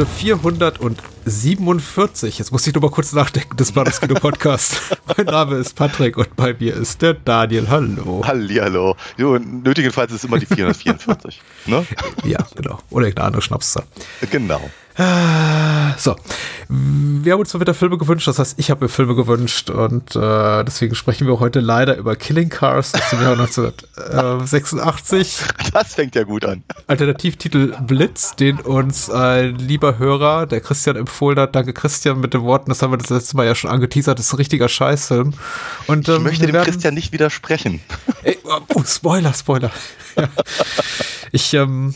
Episode 447. Jetzt muss ich nur mal kurz nachdenken des Bahnhofskino Podcast. mein Name ist Patrick und bei mir ist der Daniel. Hallo. Hallihallo. Jo, nötigenfalls ist immer die 444. ne? Ja, genau. Oder irgendeine andere Schnapszahl. Genau. Ah, So, wir haben uns mal wieder Filme gewünscht, das heißt, ich habe mir Filme gewünscht und äh, deswegen sprechen wir heute leider über Killing Cars aus dem Jahr 1986. Das fängt ja gut an. Alternativtitel Blitz, den uns ein lieber Hörer, der Christian empfohlen hat. Danke Christian mit den Worten, das haben wir das letzte Mal ja schon angeteasert, das ist ein richtiger Scheißfilm. Und, Ich ähm, möchte wir dem werden- Christian nicht widersprechen. Ey, oh, Spoiler, Spoiler. Ja. Ich, ähm,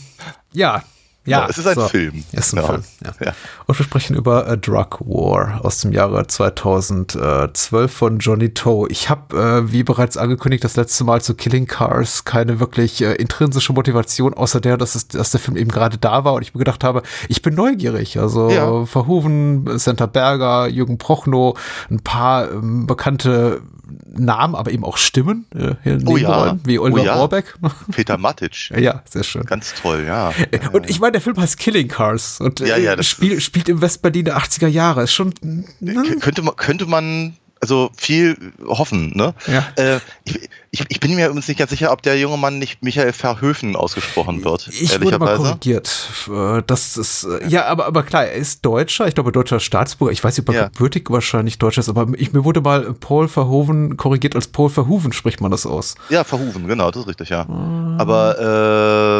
ja. Ja, es ist ein Film. Es ist ein Ja. Film, ja. Ja. Und wir sprechen über A Drug War aus dem Jahre 2012 von Johnny Toe. Ich habe, äh, wie bereits angekündigt, das letzte Mal zu Killing Cars keine wirklich äh, intrinsische Motivation, außer der, dass, es, dass der Film eben gerade da war und ich mir gedacht habe, ich bin neugierig. Also Ja. Verhoeven, Santa Berger, Jürgen Prochnow, ein paar ähm, bekannte Namen, aber eben auch Stimmen äh, Oh ja. Wie Oliver Oh ja. Rohrbeck. Peter Matic. ja, sehr schön. Ganz toll, ja. Und ich meine, der Film heißt Killing Cars und Ja, äh, ja, das spiel, spielt im Westberlin der 80er Jahre. Ist schon. Ne? Könnte man, könnte man also viel hoffen, ne? Ja. Äh, ich, ich, ich bin mir übrigens nicht ganz sicher, ob der junge Mann nicht Michael Verhöfen ausgesprochen wird. Ich wurde mal korrigiert. Äh, Das ist, äh, ja, aber, aber klar, er ist Deutscher, ich glaube deutscher Staatsbürger. Ich weiß nicht, ob er Ja. gebürtig wahrscheinlich Deutscher ist, aber ich, mir wurde mal Paul Verhoeven korrigiert als Paul Verhoeven, spricht man das aus. Ja, Verhoeven, genau, das ist richtig, ja. Aber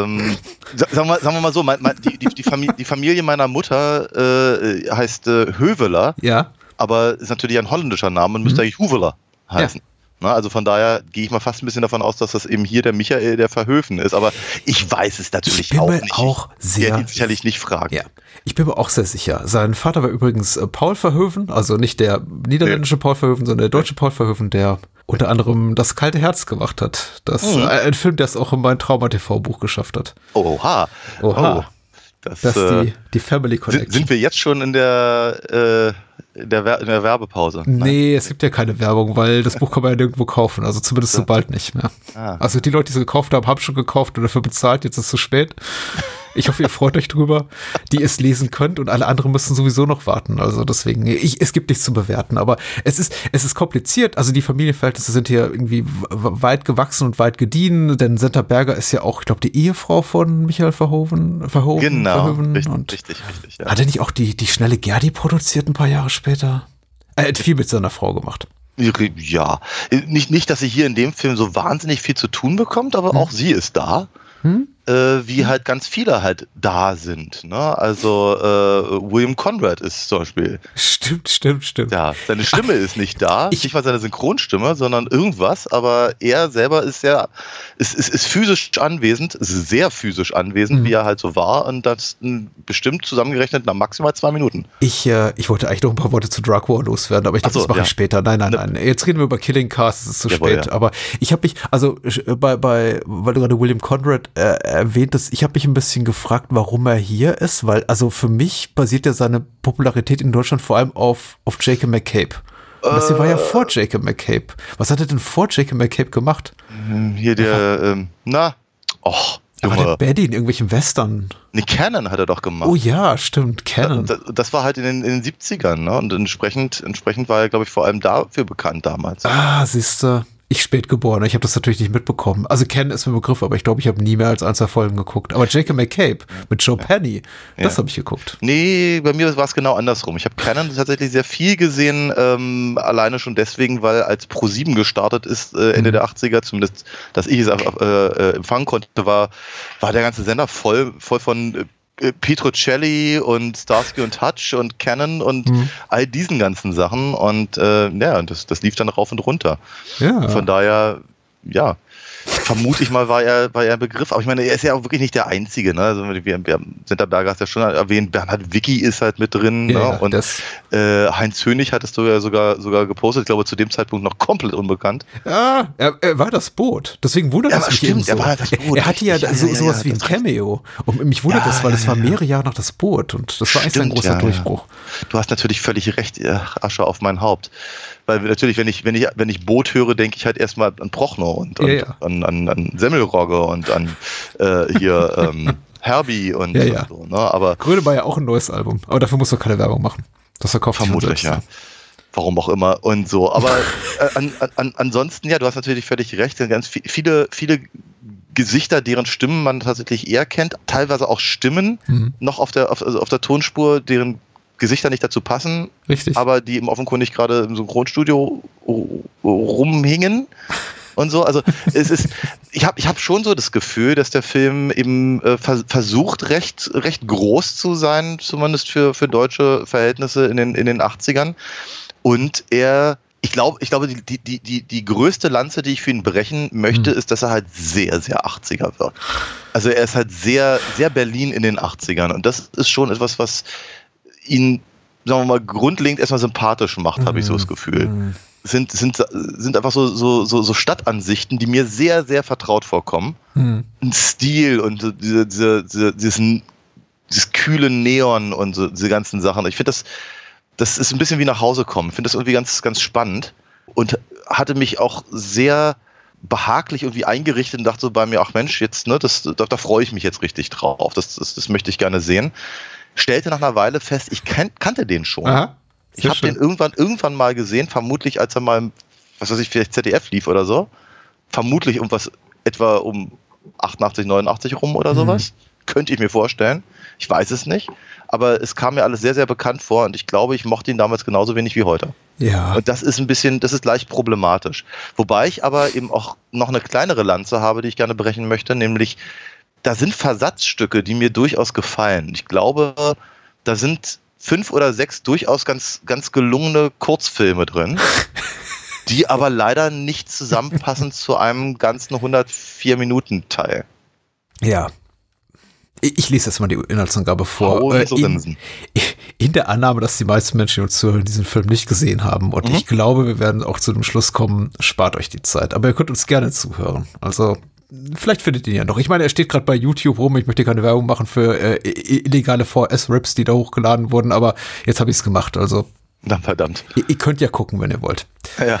ähm, sa- sagen, wir, sagen wir mal so, mein, mein, die, die, die, Familie, die Familie meiner Mutter äh, heißt äh, Höveler, Ja. Aber ist natürlich ein holländischer Name und müsste eigentlich Huveler heißen. Na, also von daher gehe ich mal fast ein bisschen davon aus, dass das eben hier der Michael der Verhöfen ist. Aber ich weiß es natürlich Ich bin auch mir nicht. auch ich sehr- werde ihn sicherlich nicht fragen. Ja, ich bin mir auch sehr sicher. Sein Vater war übrigens äh, Paul Verhoeven, also nicht der niederländische Paul Verhoeven, sondern der deutsche Paul Verhoeven, der unter anderem das kalte Herz gemacht hat. Das Mhm. äh, ein Film, der es auch in mein Trauma TV Buch geschafft hat. Oha. Oha. Oh, das, Das ist äh, die, die Family sind, Connection. sind wir jetzt schon in der, äh, in der, Wer- in der Werbepause? Nee, es gibt ja keine Werbung, weil das Buch kann man ja nirgendwo kaufen, also zumindest so bald nicht mehr. Ah. Also die Leute, die es gekauft haben, haben schon gekauft und dafür bezahlt, jetzt ist es zu spät. Ich hoffe, ihr freut euch drüber, die es lesen könnt und alle anderen müssen sowieso noch warten. Also deswegen, ich, es gibt nichts zu bewerten, aber es ist, es ist kompliziert. Also die Familienverhältnisse sind hier irgendwie weit gewachsen und weit gediehen, denn Senta Berger ist ja auch, ich glaube, die Ehefrau von Michael Verhoeven. Verhoeven Genau, Verhoeven richtig, und richtig, richtig. Ja. hat er nicht auch die, die schnelle Gerdi produziert ein paar Jahre später? Er hat viel mit seiner Frau gemacht. Ja, nicht, nicht, dass sie hier in dem Film so wahnsinnig viel zu tun bekommt, aber auch sie ist da. Äh, wie halt ganz viele halt da sind. Ne? Also äh, William Conrad ist zum Beispiel. Stimmt, stimmt, stimmt. Ja, seine Stimme ist nicht da, ich- nicht mal seine Synchronstimme, sondern irgendwas, aber er selber ist ja, ist, ist, ist physisch anwesend, ist sehr physisch anwesend, Mhm. wie er halt so war und das bestimmt zusammengerechnet nach maximal zwei Minuten. Ich, äh, ich wollte eigentlich noch ein paar Worte zu Drug War loswerden, aber ich glaube, Ach so, das mache ja. ich später. Nein, nein, Ne. nein. Jetzt reden wir über Killing Cars, es ist zu Jawohl, spät. ja. Aber ich habe mich, also äh, bei, bei, weil du gerade William Conrad äh, erwähnt, dass ich habe mich ein bisschen gefragt, warum er hier ist, weil also für mich basiert ja seine Popularität in Deutschland vor allem auf, auf Jacob McCabe. Und das hier war ja vor Jacob McCabe. Was hat er denn vor Jacob McCabe gemacht? Hier der, ähm, na, och, Er war der Junge. Baddy in irgendwelchen Western. Ne, Canon hat er doch gemacht. Oh ja, stimmt, Canon. Das, das war halt in den, in den 70ern, ne? Und entsprechend, entsprechend war er, glaube ich, vor allem dafür bekannt damals. Ah, siehste, ich spät geboren. Ich habe das natürlich nicht mitbekommen. Also Canon ist mir ein Begriff, aber ich glaube, ich habe nie mehr als ein, zwei Folgen geguckt. Aber Jacob McCabe mit Joe Penny, das Ja. habe ich geguckt. Nee, bei mir war es genau andersrum. Ich habe Canon tatsächlich sehr viel gesehen, ähm, alleine schon deswegen, weil als Pro7 gestartet ist, äh, Ende Mhm. der 80er, zumindest, dass ich es äh, äh, empfangen konnte, war, war der ganze Sender voll, voll von äh, Petrocelli und Starsky und Hutch und Canon und Mhm. all diesen ganzen Sachen. Und äh, ja, das, das lief dann rauf und runter. Ja. Von daher, ja, vermute ich mal, war er, war er ein Begriff. Aber ich meine, er ist ja auch wirklich nicht der Einzige. Ne? Also wir, wir Sinterberger hast ja schon erwähnt, Bernhard Wicki ist halt mit drin. ja, ne? ja, Und das, äh, Heinz Hönig hattest du ja sogar, sogar gepostet. Ich glaube, zu dem Zeitpunkt noch komplett unbekannt. ja, er, er war das Boot. Deswegen wundert Ja, es mich stimmt, so. er war das Boot, er hatte ja. Ja, so, sowas wie ein Cameo. Und mich wundert das, weil das war mehrere Jahre nach das Boot. Und das war eigentlich ein großer. Durchbruch. Du hast natürlich völlig recht, Asche auf mein Haupt. Weil natürlich, wenn ich, wenn ich, wenn ich Boot höre, denke ich halt erstmal an Prochno und, und Ja, ja. An, an, an Semmelrogge und an äh, hier ähm, Herbie und, Ja, ja. und so. Ne? Aber Grönemeyer auch ein neues Album. Aber dafür musst du keine Werbung machen. Das verkauft Vermutlich, ja. Warum auch immer und so. Aber äh, an, an, ansonsten, ja, du hast natürlich völlig recht. sind Ganz vi- viele, viele Gesichter, deren Stimmen man tatsächlich eher kennt, teilweise auch Stimmen Mhm. noch auf der, auf, also auf der Tonspur, deren Gesichter nicht dazu passen, Richtig. aber die eben offenkundig gerade im Synchronstudio ru- rumhingen und so. Also es ist, ich habe ich hab schon so das Gefühl, dass der Film eben äh, vers versucht, recht, recht groß zu sein, zumindest für, für deutsche Verhältnisse in den, in den 80ern. Und er, ich glaube, ich glaube, die, die, die, die, die größte Lanze, die ich für ihn brechen möchte, ist, dass er halt sehr, sehr 80er wird. Also er ist halt sehr, sehr Berlin in den 80ern. Und das ist schon etwas, was ihn, sagen wir mal, grundlegend erstmal sympathisch macht, habe ich so das Gefühl. Mhm. Sind, sind, sind einfach so, so, so, so Stadtansichten, die mir sehr, sehr vertraut vorkommen. Mhm. Ein Stil und diese, diese, diese, diesen, dieses kühle Neon und so, diese ganzen Sachen. Ich finde das, das ist ein bisschen wie nach Hause kommen. Ich finde das irgendwie ganz, ganz spannend und hatte mich auch sehr behaglich irgendwie eingerichtet und dachte so bei mir, ach Mensch, jetzt, ne, das, da, da freue ich mich jetzt richtig drauf. Das, das, das möchte ich gerne sehen. Stellte nach einer Weile fest, ich kan kannte den schon. Aha. Ich habe den irgendwann, irgendwann mal gesehen, vermutlich als er mal, was weiß ich, vielleicht ZDF lief oder so. Vermutlich irgendwas etwa um 88, 89 rum oder Mhm. sowas. Könnte ich mir vorstellen. Ich weiß es nicht. Aber es kam mir alles sehr, sehr bekannt vor und ich glaube, ich mochte ihn damals genauso wenig wie heute. Ja. Und das ist ein bisschen, das ist leicht problematisch. Wobei ich aber eben auch noch eine kleinere Lanze habe, die ich gerne brechen möchte, nämlich da sind Versatzstücke, die mir durchaus gefallen. Ich glaube, da sind fünf oder sechs durchaus ganz, ganz gelungene Kurzfilme drin, die aber leider nicht zusammenpassen zu einem ganzen 104 Minuten Teil. Ja. Ich, ich lese jetzt mal die Inhaltsangabe vor. Äh, in, in der Annahme, dass die meisten Menschen, die uns zuhören, diesen Film nicht gesehen haben. Und Mhm. ich glaube, wir werden auch zu dem Schluss kommen, spart euch die Zeit. Aber ihr könnt uns gerne zuhören. Also, vielleicht findet ihr ihn ja noch. Ich meine, er steht gerade bei YouTube rum. Ich möchte keine Werbung machen für äh, illegale VS-Rips, die da hochgeladen wurden. Aber jetzt habe ich es gemacht. Also, Na verdammt. ihr, ihr könnt ja gucken, wenn ihr wollt. Ja.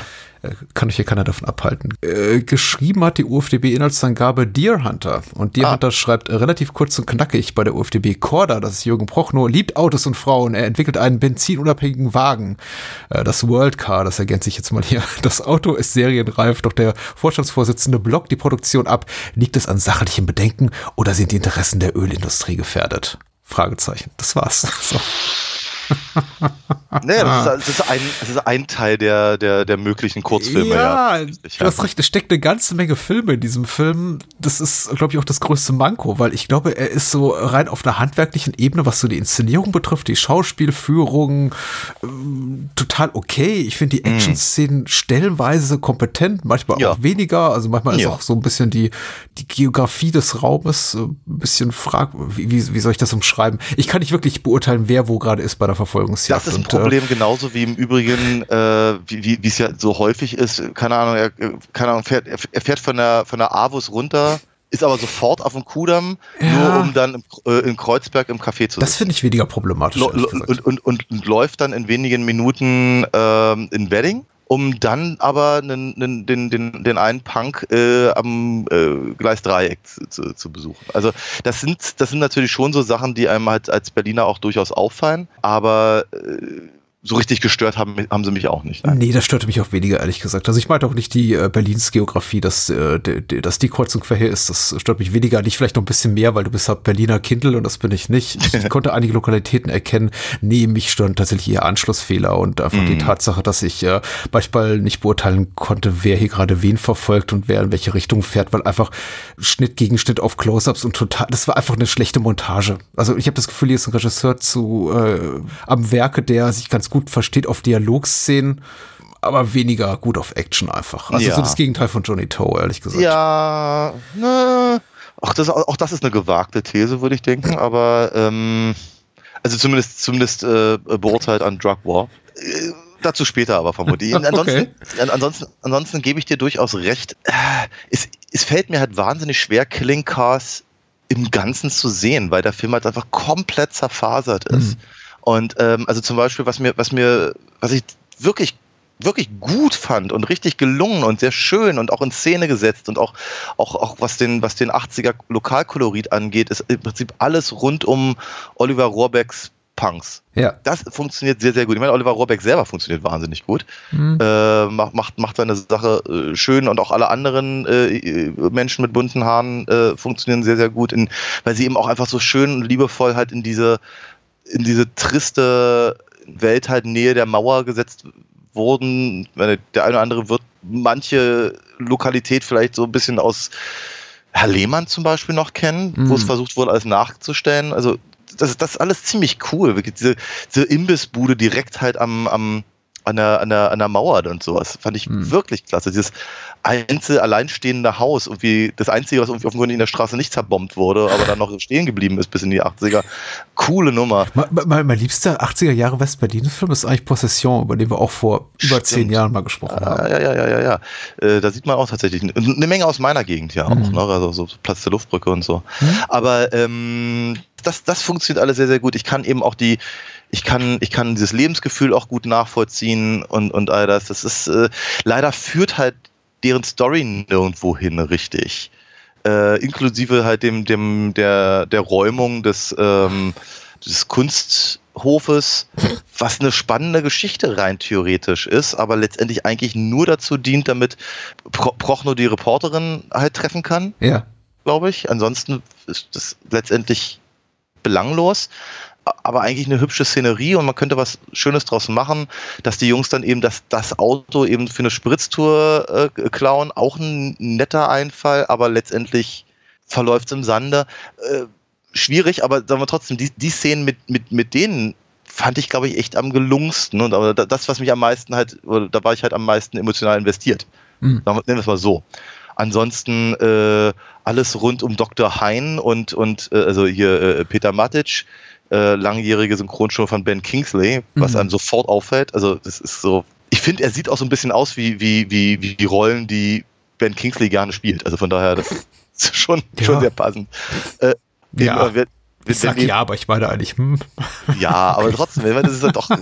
Kann euch hier keiner davon abhalten. Äh, geschrieben hat die UFDB-Inhaltsangabe Deer Hunter. Und Deer Ah. Hunter schreibt äh, relativ kurz und knackig bei der UFDB Korda, das ist Jürgen Prochnow, liebt Autos und Frauen. Er entwickelt einen benzinunabhängigen Wagen. Äh, das World Car, das ergänze ich jetzt mal hier. Das Auto ist serienreif, doch der Vorstandsvorsitzende blockt die Produktion ab. Liegt es an sachlichen Bedenken oder sind die Interessen der Ölindustrie gefährdet? Fragezeichen. Das war's. So. Nee, das ist, das ist, ein, das ist ein Teil der, der, der möglichen Kurzfilme. Ja, Ja, du hast recht, es steckt eine ganze Menge Filme in diesem Film. Das ist, glaube ich, auch das größte Manko, weil ich glaube, er ist so rein auf einer handwerklichen Ebene, was so die Inszenierung betrifft, die Schauspielführung, ähm, total okay. Ich finde die Action-Szenen stellenweise kompetent, manchmal Mhm. Ja. auch weniger. Also manchmal ist Ja. auch so ein bisschen die, die Geografie des Raumes äh, ein bisschen frag, wie, wie, wie soll ich das umschreiben? Ich kann nicht wirklich beurteilen, wer wo gerade ist bei der Verfolgungsjagd. Das ist ein Und, äh, Problem, genauso wie im Übrigen, äh, wie es ja so häufig ist, keine Ahnung, er, äh, keine Ahnung, fährt, er fährt von der, von der Avus runter, ist aber sofort auf dem Kudamm, Ja. nur um dann im, äh, in Kreuzberg im Café zu Das sitzen. finde ich weniger problematisch. Und, und, und läuft dann in wenigen Minuten ähm, in Wedding, um dann aber nen, nen, den, den, den einen Punk äh, am äh, Gleis zu, zu, zu besuchen. Also das sind, das sind natürlich schon so Sachen, die einem halt als Berliner auch durchaus auffallen, aber äh, so richtig gestört haben, haben sie mich auch nicht. Nein. Nee, das störte mich auch weniger, ehrlich gesagt. Also ich meinte auch nicht die äh, Berlins Geografie, dass, äh, die, dass die Kreuzung quer ist. Das stört mich weniger. Dich vielleicht noch ein bisschen mehr, weil du bist halt Berliner Kindl und das bin ich nicht. Ich, ich konnte einige Lokalitäten erkennen. Nee, mich stören tatsächlich eher Anschlussfehler und einfach die Tatsache, dass ich äh, manchmal nicht beurteilen konnte, wer hier gerade wen verfolgt und wer in welche Richtung fährt, weil einfach Schnitt gegen Schnitt auf Close-Ups und total, das war einfach eine schlechte Montage. Also ich habe das Gefühl, hier ist ein Regisseur zu äh, am Werke, der sich ganz gut versteht auf Dialogszenen, aber weniger gut auf Action einfach. Also Ja. so das Gegenteil von Johnny Toe, ehrlich gesagt. Ja, ne, auch das, auch das ist eine gewagte These, würde ich denken, aber ähm, also zumindest, zumindest äh, beurteilt an Drug War. Äh, dazu später aber vermutlich. Ansonsten, Okay. an, ansonsten, ansonsten gebe ich dir durchaus recht. Es, es fällt mir halt wahnsinnig schwer, Killing Cars im Ganzen zu sehen, weil der Film halt einfach komplett zerfasert ist. Und ähm, also zum Beispiel, was mir, was mir, was ich wirklich wirklich gut fand und richtig gelungen und sehr schön und auch in Szene gesetzt und auch, auch, auch was den, was den 80er Lokalkolorit angeht, ist im Prinzip alles rund um Oliver Rohrbecks Punks. Ja. Das funktioniert sehr, sehr gut. Ich meine, Oliver Rohrbeck selber funktioniert wahnsinnig gut. Äh, macht, macht, macht seine Sache äh, schön und auch alle anderen äh, Menschen mit bunten Haaren äh, funktionieren sehr, sehr gut, in, weil sie eben auch einfach so schön und liebevoll halt in diese, in diese triste Welt halt Nähe der Mauer gesetzt wurden. Meine, Der eine oder andere wird manche Lokalität vielleicht so ein bisschen aus Herr Lehmann zum Beispiel noch kennen, wo es Mhm. versucht wurde, alles nachzustellen. Also das, das ist alles ziemlich cool. Wirklich diese, diese Imbissbude direkt halt am, am an der, an der, an der Mauer und sowas. Fand ich Mhm. wirklich klasse. Dieses einzel alleinstehende Haus, irgendwie das Einzige, was irgendwie offenkundig in der Straße nicht zerbombt wurde, aber dann noch stehen geblieben ist bis in die 80er. Coole Nummer. Mein, mein, mein liebster 80er Jahre West-Berlin-Film ist eigentlich Possession, über den wir auch vor über Stimmt. zehn Jahren mal gesprochen Ja, haben. ja, ja, ja, ja, ja. Äh, da sieht man auch tatsächlich eine, eine Menge aus meiner Gegend ja auch, Mhm. ne? Also so Platz der Luftbrücke und so. Aber ähm, das, das funktioniert alles sehr, sehr gut. Ich kann eben auch die, ich kann, ich kann dieses Lebensgefühl auch gut nachvollziehen und, und all das. Das ist, äh, leider führt halt deren Story nirgendwo hin richtig. Äh, inklusive halt dem, dem, der, der Räumung des, ähm, des Kunsthofes, was eine spannende Geschichte rein theoretisch ist, aber letztendlich eigentlich nur dazu dient, damit Pro Prochno die Reporterin halt treffen kann, Ja. glaube ich. Ansonsten ist das letztendlich belanglos, aber eigentlich eine hübsche Szenerie und man könnte was Schönes draus machen, dass die Jungs dann eben das, das Auto eben für eine Spritztour äh, klauen. Auch ein netter Einfall, aber letztendlich verläuft es im Sande. Äh, schwierig, aber sagen wir trotzdem, die, die Szenen mit, mit, mit denen fand ich, glaube ich, echt am gelungensten. Und aber da- das, was mich am meisten halt, da war ich halt am meisten emotional investiert. Mhm. Nennen wir es mal so. Ansonsten äh, alles rund um Dr. Hein und, und äh, also hier äh, Peter Matic, äh, langjährige Synchronstimme von Ben Kingsley, was Mhm. einem sofort auffällt. Also das ist so. Ich finde, er sieht auch so ein bisschen aus wie, wie, wie, wie die Rollen, die Ben Kingsley gerne spielt. Also von daher, das ist schon, Ja. schon sehr passend. Äh, Ja. wir- Ich sag ja, aber ich meine eigentlich, hm. ja, aber trotzdem, das ist halt doch, äh,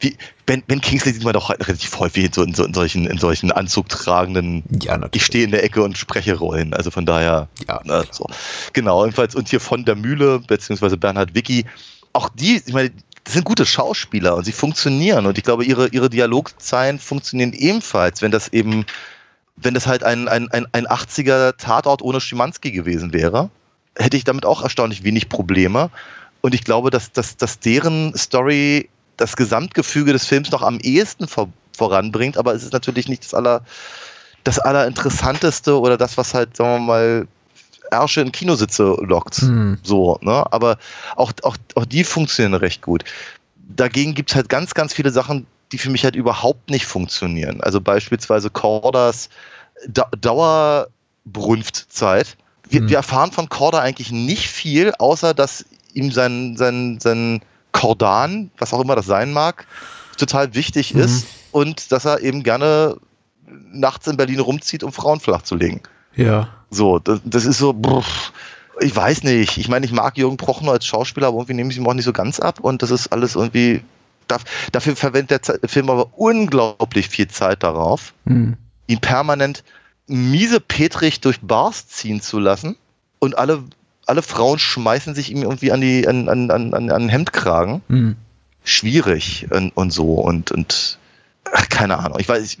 wie, Ben, ben Kingsley sieht man doch relativ häufig in, so, in, so, in solchen, in solchen anzugtragenden, Ja, natürlich. ich stehe in der Ecke und spreche Rollen. Also von daher, Ja, na, so. genau, jedenfalls, und hier von der Mühle, beziehungsweise Bernhard Wicki, auch die, ich meine, das sind gute Schauspieler und sie funktionieren und ich glaube, ihre, ihre Dialogzeilen funktionieren ebenfalls, wenn das eben, wenn das halt ein, ein, ein, ein 80er Tatort ohne Schimanski gewesen wäre, hätte ich damit auch erstaunlich wenig Probleme. Und ich glaube, dass, dass, dass deren Story das Gesamtgefüge des Films noch am ehesten vor, voranbringt, aber es ist natürlich nicht das aller, das allerinteressanteste oder das, was halt, sagen wir mal, Ärsche in Kinositze lockt. Hm. So, ne? Aber auch, auch, auch die funktionieren recht gut. Dagegen gibt es halt ganz, ganz viele Sachen, die für mich halt überhaupt nicht funktionieren. Also beispielsweise Cordas da Dauerbrunftzeit. Wir, Hm. wir erfahren von Corda eigentlich nicht viel, außer dass ihm sein, sein, sein Kordan, was auch immer das sein mag, total wichtig Mhm. ist und dass er eben gerne nachts in Berlin rumzieht, um Frauen flachzulegen. Ja. So, das, das ist so, brr, ich weiß nicht. Ich meine, ich mag Jürgen Prochnow als Schauspieler, aber irgendwie nehme ich ihm auch nicht so ganz ab und das ist alles irgendwie. Dafür verwendet der Film aber unglaublich viel Zeit darauf, mhm. ihn permanent miese Petrich durch Bars ziehen zu lassen und alle, alle Frauen schmeißen sich ihm irgendwie an die an, an, an, an den Hemdkragen. Mhm. Schwierig und, und so und, und ach, keine Ahnung. Ich weiß, ich,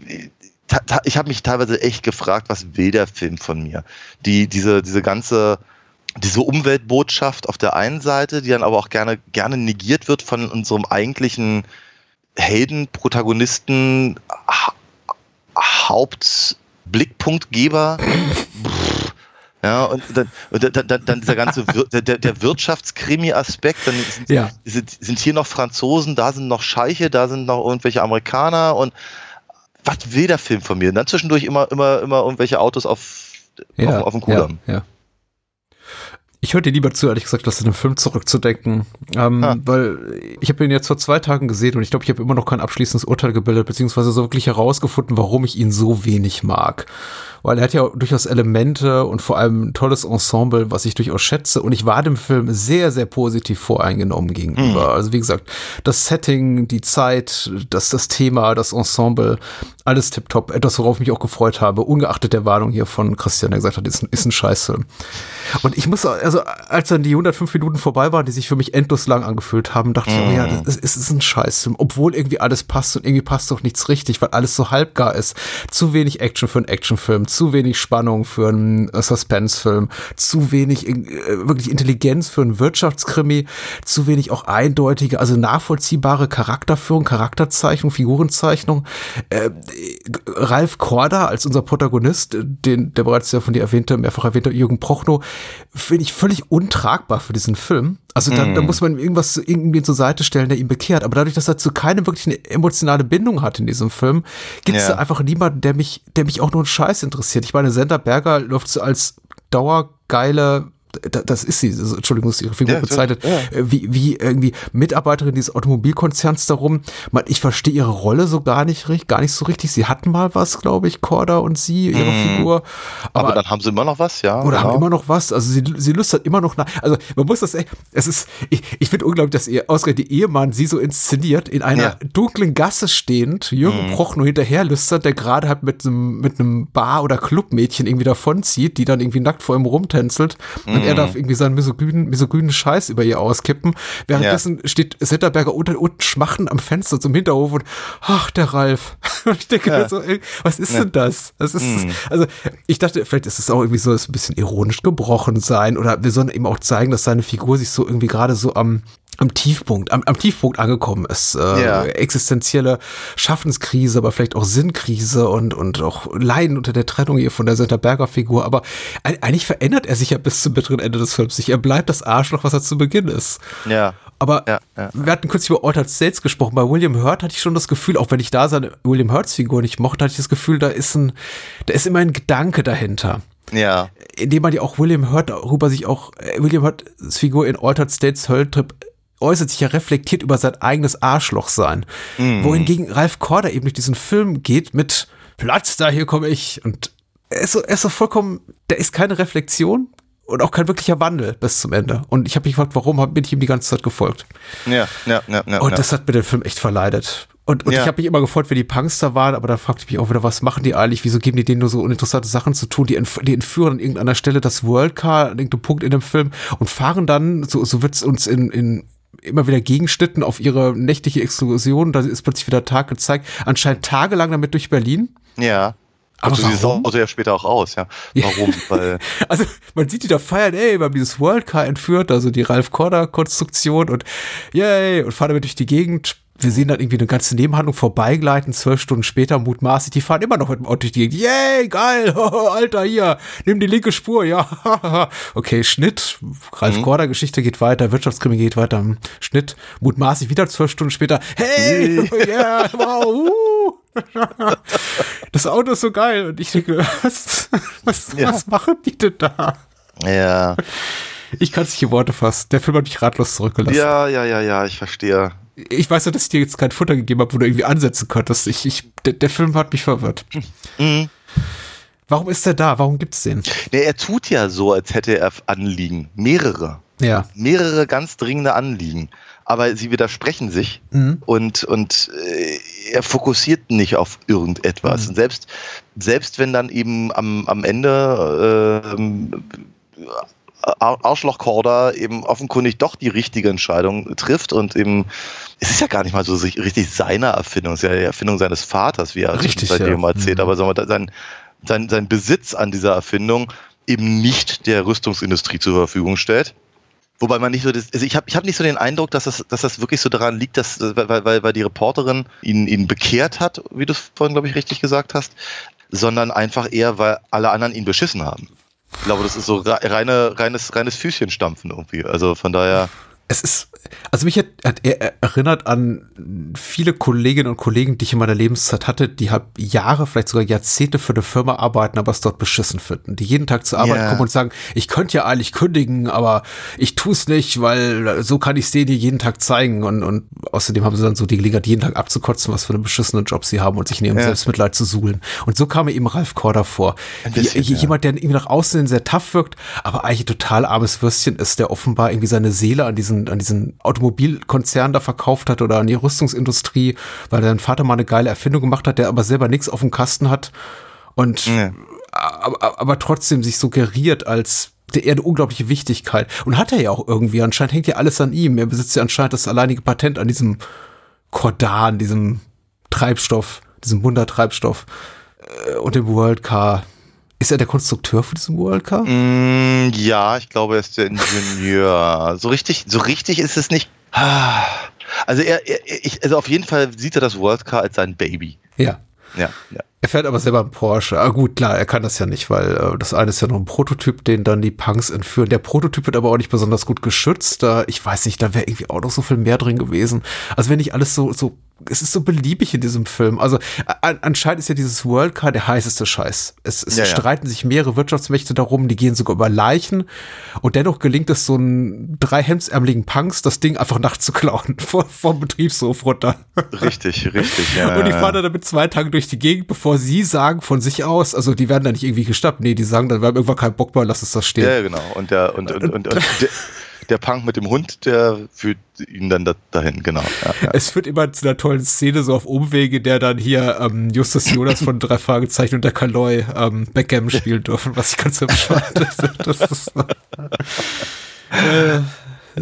ich habe mich teilweise echt gefragt, was will der Film von mir? Die, diese, diese ganze, diese Umweltbotschaft auf der einen Seite, die dann aber auch gerne, gerne negiert wird von unserem eigentlichen Helden, Protagonisten, ha Hauptblickpunktgeber. Ja, und dann, und dann, dann dieser ganze Wir der, der Wirtschaftskrimi-Aspekt, dann sind, ja. sind, sind hier noch Franzosen, da sind noch Scheiche, da sind noch irgendwelche Amerikaner und was will der Film von mir? Und dann zwischendurch immer, immer, immer irgendwelche Autos auf, ja, auf, auf dem Kudamm. Ja, ja. Ich höre dir lieber zu, ehrlich gesagt, das in einem Film zurückzudenken. Ähm, ah. Weil ich habe ihn jetzt vor zwei Tagen gesehen und ich glaube, ich habe immer noch kein abschließendes Urteil gebildet, beziehungsweise so wirklich herausgefunden, warum ich ihn so wenig mag weil er hat ja durchaus Elemente und vor allem ein tolles Ensemble, was ich durchaus schätze. Und ich war dem Film sehr, sehr positiv voreingenommen gegenüber. Mhm. Also wie gesagt, das Setting, die Zeit, das, das Thema, das Ensemble, alles tipptopp. Etwas, worauf ich mich auch gefreut habe, ungeachtet der Warnung hier von Christian, der gesagt hat, ist ein, ist ein Scheißfilm. Und ich muss, also als dann die 105 Minuten vorbei waren, die sich für mich endlos lang angefühlt haben, dachte mhm. ich, oh ja, es ist, ist ein Scheißfilm. Obwohl irgendwie alles passt und irgendwie passt doch nichts richtig, weil alles so halbgar ist. Zu wenig Action für einen Actionfilm, zu wenig Spannung für einen äh, Suspense-Film, zu wenig äh, wirklich Intelligenz für einen Wirtschaftskrimi, zu wenig auch eindeutige, also nachvollziehbare Charakterführung, Charakterzeichnung, Figurenzeichnung. Äh, Ralf Korda als unser Protagonist, den, der bereits ja von dir erwähnte, mehrfach erwähnte Jürgen Prochnow, finde ich völlig untragbar für diesen Film. Also da, mm. da muss man irgendwas irgendwie zur Seite stellen, der ihn bekehrt. Aber dadurch, dass er zu keinem wirklich eine emotionale Bindung hat in diesem Film, gibt es ja. einfach niemanden, der mich, der mich auch nur einen Scheiß interessiert. Ich meine, Sender Berger läuft so als dauergeile das ist sie, also, Entschuldigung, ist ihre Figur ja, bezeichnet, ja. Äh, wie, wie irgendwie Mitarbeiterin dieses Automobilkonzerns darum. Man, ich verstehe ihre Rolle so gar nicht, gar nicht so richtig. Sie hatten mal was, glaube ich, Corda und sie, ihre mm. Figur. Aber, Aber, dann haben sie immer noch was, ja. Oder genau. haben immer noch was. Also sie, sie lüstert immer noch nach. Also man muss das echt, es ist, ich, ich finde unglaublich, dass ihr ausgerechnet die Ehemann sie so inszeniert, in einer ja. dunklen Gasse stehend, Jürgen mm. Proch nur hinterher lüstert, der gerade halt mit einem, mit einem Bar- oder Clubmädchen irgendwie davonzieht, die dann irgendwie nackt vor ihm rumtänzelt. Mm und er darf irgendwie seinen misogynen, misogynen Scheiß über ihr auskippen. Währenddessen ja. steht Zetterberger unter, unten schmachten am Fenster zum Hinterhof und ach, der Ralf. Und ich denke ja. so, ey, was ist ja. denn das? Das ist, mhm. also ich dachte, vielleicht ist es auch irgendwie so, es ein bisschen ironisch gebrochen sein oder wir sollen eben auch zeigen, dass seine Figur sich so irgendwie gerade so am am Tiefpunkt, am, am Tiefpunkt angekommen ist. Äh, ja. Existenzielle Schaffenskrise, aber vielleicht auch Sinnkrise und, und auch Leiden unter der Trennung hier von der Senta Figur. Aber eigentlich verändert er sich ja bis zum bitteren Ende des Films nicht. Er bleibt das Arschloch, was er zu Beginn ist. Ja. Aber ja, ja. wir hatten kurz über Altered States gesprochen. Bei William Hurt hatte ich schon das Gefühl, auch wenn ich da seine William Hurts Figur nicht mochte, hatte ich das Gefühl, da ist ein, da ist immer ein Gedanke dahinter. Ja. Indem man ja auch William Hurt darüber sich auch, äh, William Hurts Figur in Altered States Hölltrip äußert sich ja reflektiert über sein eigenes Arschloch sein. Mm. Wohingegen Ralf Korder eben durch diesen Film geht mit Platz da, hier komme ich. Und er ist so, er ist so vollkommen, da ist keine Reflexion und auch kein wirklicher Wandel bis zum Ende. Und ich habe mich gefragt, warum bin ich ihm die ganze Zeit gefolgt? Ja, ja, ja. ja und das hat mir den Film echt verleidet. Und, und ja. ich habe mich immer gefreut, wer die Punks da waren, aber da fragte ich mich auch wieder, was machen die eigentlich? Wieso geben die denen nur so uninteressante Sachen zu tun? Die, entf die entführen an irgendeiner Stelle das World Car an irgendeinem Punkt in dem Film und fahren dann, so, so wird's uns in, in immer wieder Gegenschnitten auf ihre nächtliche Exkursion. Da ist plötzlich wieder Tag gezeigt. Anscheinend tagelang damit durch Berlin. Ja. Aber also sieht Auto ja später auch aus, ja. Warum? Weil also man sieht die da feiern, ey, wir haben dieses World Car entführt, also die Ralf Korda Konstruktion und yay und fahren damit durch die Gegend wir sehen dann irgendwie eine ganze Nebenhandlung vorbeigleiten, zwölf Stunden später mutmaßlich, die fahren immer noch mit dem Auto durch die Gegend. Yay, geil, Alter, hier, nimm die linke Spur, ja. okay, Schnitt, Ralf mhm. Korda Geschichte geht weiter, Wirtschaftskrimi geht weiter, Schnitt, mutmaßlich wieder zwölf Stunden später, hey, yeah, wow, uh. das Auto ist so geil und ich denke, was, was, ja. was machen die denn da? Ja. Ich kann es nicht in Worte fassen. Der Film hat mich ratlos zurückgelassen. Ja, ja, ja, ja, ich verstehe ich weiß ja, dass ich dir jetzt kein Futter gegeben habe, wo du irgendwie ansetzen konntest. Ich, ich, der, der Film hat mich verwirrt. Mhm. Warum ist er da? Warum gibt's den? Nee, er tut ja so, als hätte er Anliegen. Mehrere. Ja. Mehrere ganz dringende Anliegen. Aber sie widersprechen sich Mhm. und, und äh, er fokussiert nicht auf irgendetwas. Mhm. Und selbst, selbst wenn dann eben am, am Ende ähm, Ar- Arschloch-Korda eben offenkundig doch die richtige Entscheidung trifft und eben, es ist ja gar nicht mal so richtig seine Erfindung, es ist ja die Erfindung seines Vaters, wie er Richtig, seitdem ja. erzählt, Mhm. aber sagen wir, sein, sein, sein Besitz an dieser Erfindung eben nicht der Rüstungsindustrie zur Verfügung stellt. Wobei man nicht so, das, also ich habe ich hab nicht so den Eindruck, dass das, dass das wirklich so daran liegt, dass, weil, weil, weil die Reporterin ihn, ihn bekehrt hat, wie du es vorhin, glaube ich, richtig gesagt hast, sondern einfach eher, weil alle anderen ihn beschissen haben. Ich glaube, das ist so re- reine, reines, reines Füßchenstampfen irgendwie. Also von daher, Es ist, also mich hat, hat er erinnert an viele Kolleginnen und Kollegen, die ich in meiner Lebenszeit hatte, die halt Jahre, vielleicht sogar Jahrzehnte für eine Firma arbeiten, aber es dort beschissen finden. Die jeden Tag zur Arbeit Ja. kommen und sagen, ich könnte ja eigentlich kündigen, aber ich tu's nicht, weil so kann ich es denen jeden Tag zeigen. Und, und außerdem haben sie dann so die Gelegenheit, jeden Tag abzukotzen, was für einen beschissenen Job sie haben und sich in ihrem Ja. Selbstmitleid zu suhlen. Und so kam mir eben Ralf Korda vor. Bisschen, jemand, der irgendwie nach außen sehr tough wirkt, aber eigentlich ein total armes Würstchen ist, der offenbar irgendwie seine Seele an diesen, an diesen Automobilkonzern da verkauft hat oder an die Rüstungsindustrie, weil sein Vater mal eine geile Erfindung gemacht hat, der aber selber nichts auf dem Kasten hat und Ja. aber, aber trotzdem sich suggeriert als der eine unglaubliche Wichtigkeit. Und hat er ja auch irgendwie. Anscheinend hängt ja alles an ihm. Er besitzt ja anscheinend das alleinige Patent an diesem Kordan, diesem Treibstoff, diesem Wundertreibstoff äh, und dem World Car. Ist er der Konstrukteur für diesen World Car? mm, ja, ich glaube, er ist der Ingenieur. So richtig, so richtig ist es nicht. Also er, er ich, also auf jeden Fall sieht er das World Car als sein Baby. Ja. Ja, ja. Er fährt aber selber einen Porsche. Ah, gut, klar, er kann das ja nicht, weil äh, das eine ist ja noch ein Prototyp, den dann die Punks entführen. Der Prototyp wird aber auch nicht besonders gut geschützt. Da, ich weiß nicht, da wäre irgendwie auch noch so viel mehr drin gewesen. Also wenn nicht alles so, so, es ist so beliebig in diesem Film. Also an, anscheinend ist ja dieses World Car der heißeste Scheiß. Es, es Ja, ja. streiten sich mehrere Wirtschaftsmächte darum, die gehen sogar über Leichen. Und dennoch gelingt es so einen drei hemdsärmeligen Punks, das Ding einfach nachts zu klauen, vom Betriebshof runter. Richtig, richtig. Ja, Und die ja, fahren dann damit zwei Tage durch die Gegend, bevor sie sagen von sich aus, also die werden da nicht irgendwie gestappt. Nee, die sagen dann, wir haben irgendwann keinen Bock mehr, lass uns das stehen. Ja, ja, genau. Und der, und, und, und, und der, der Punk mit dem Hund, der führt ihn dann da, dahin, genau. Ja, ja. Es führt immer zu einer tollen Szene, so auf Umwege, der dann hier ähm, Justus Jonas von drei Fragezeichen und der Kaloy ähm, Backgammon spielen dürfen, was ich ganz hübsch fand. Das ist, äh,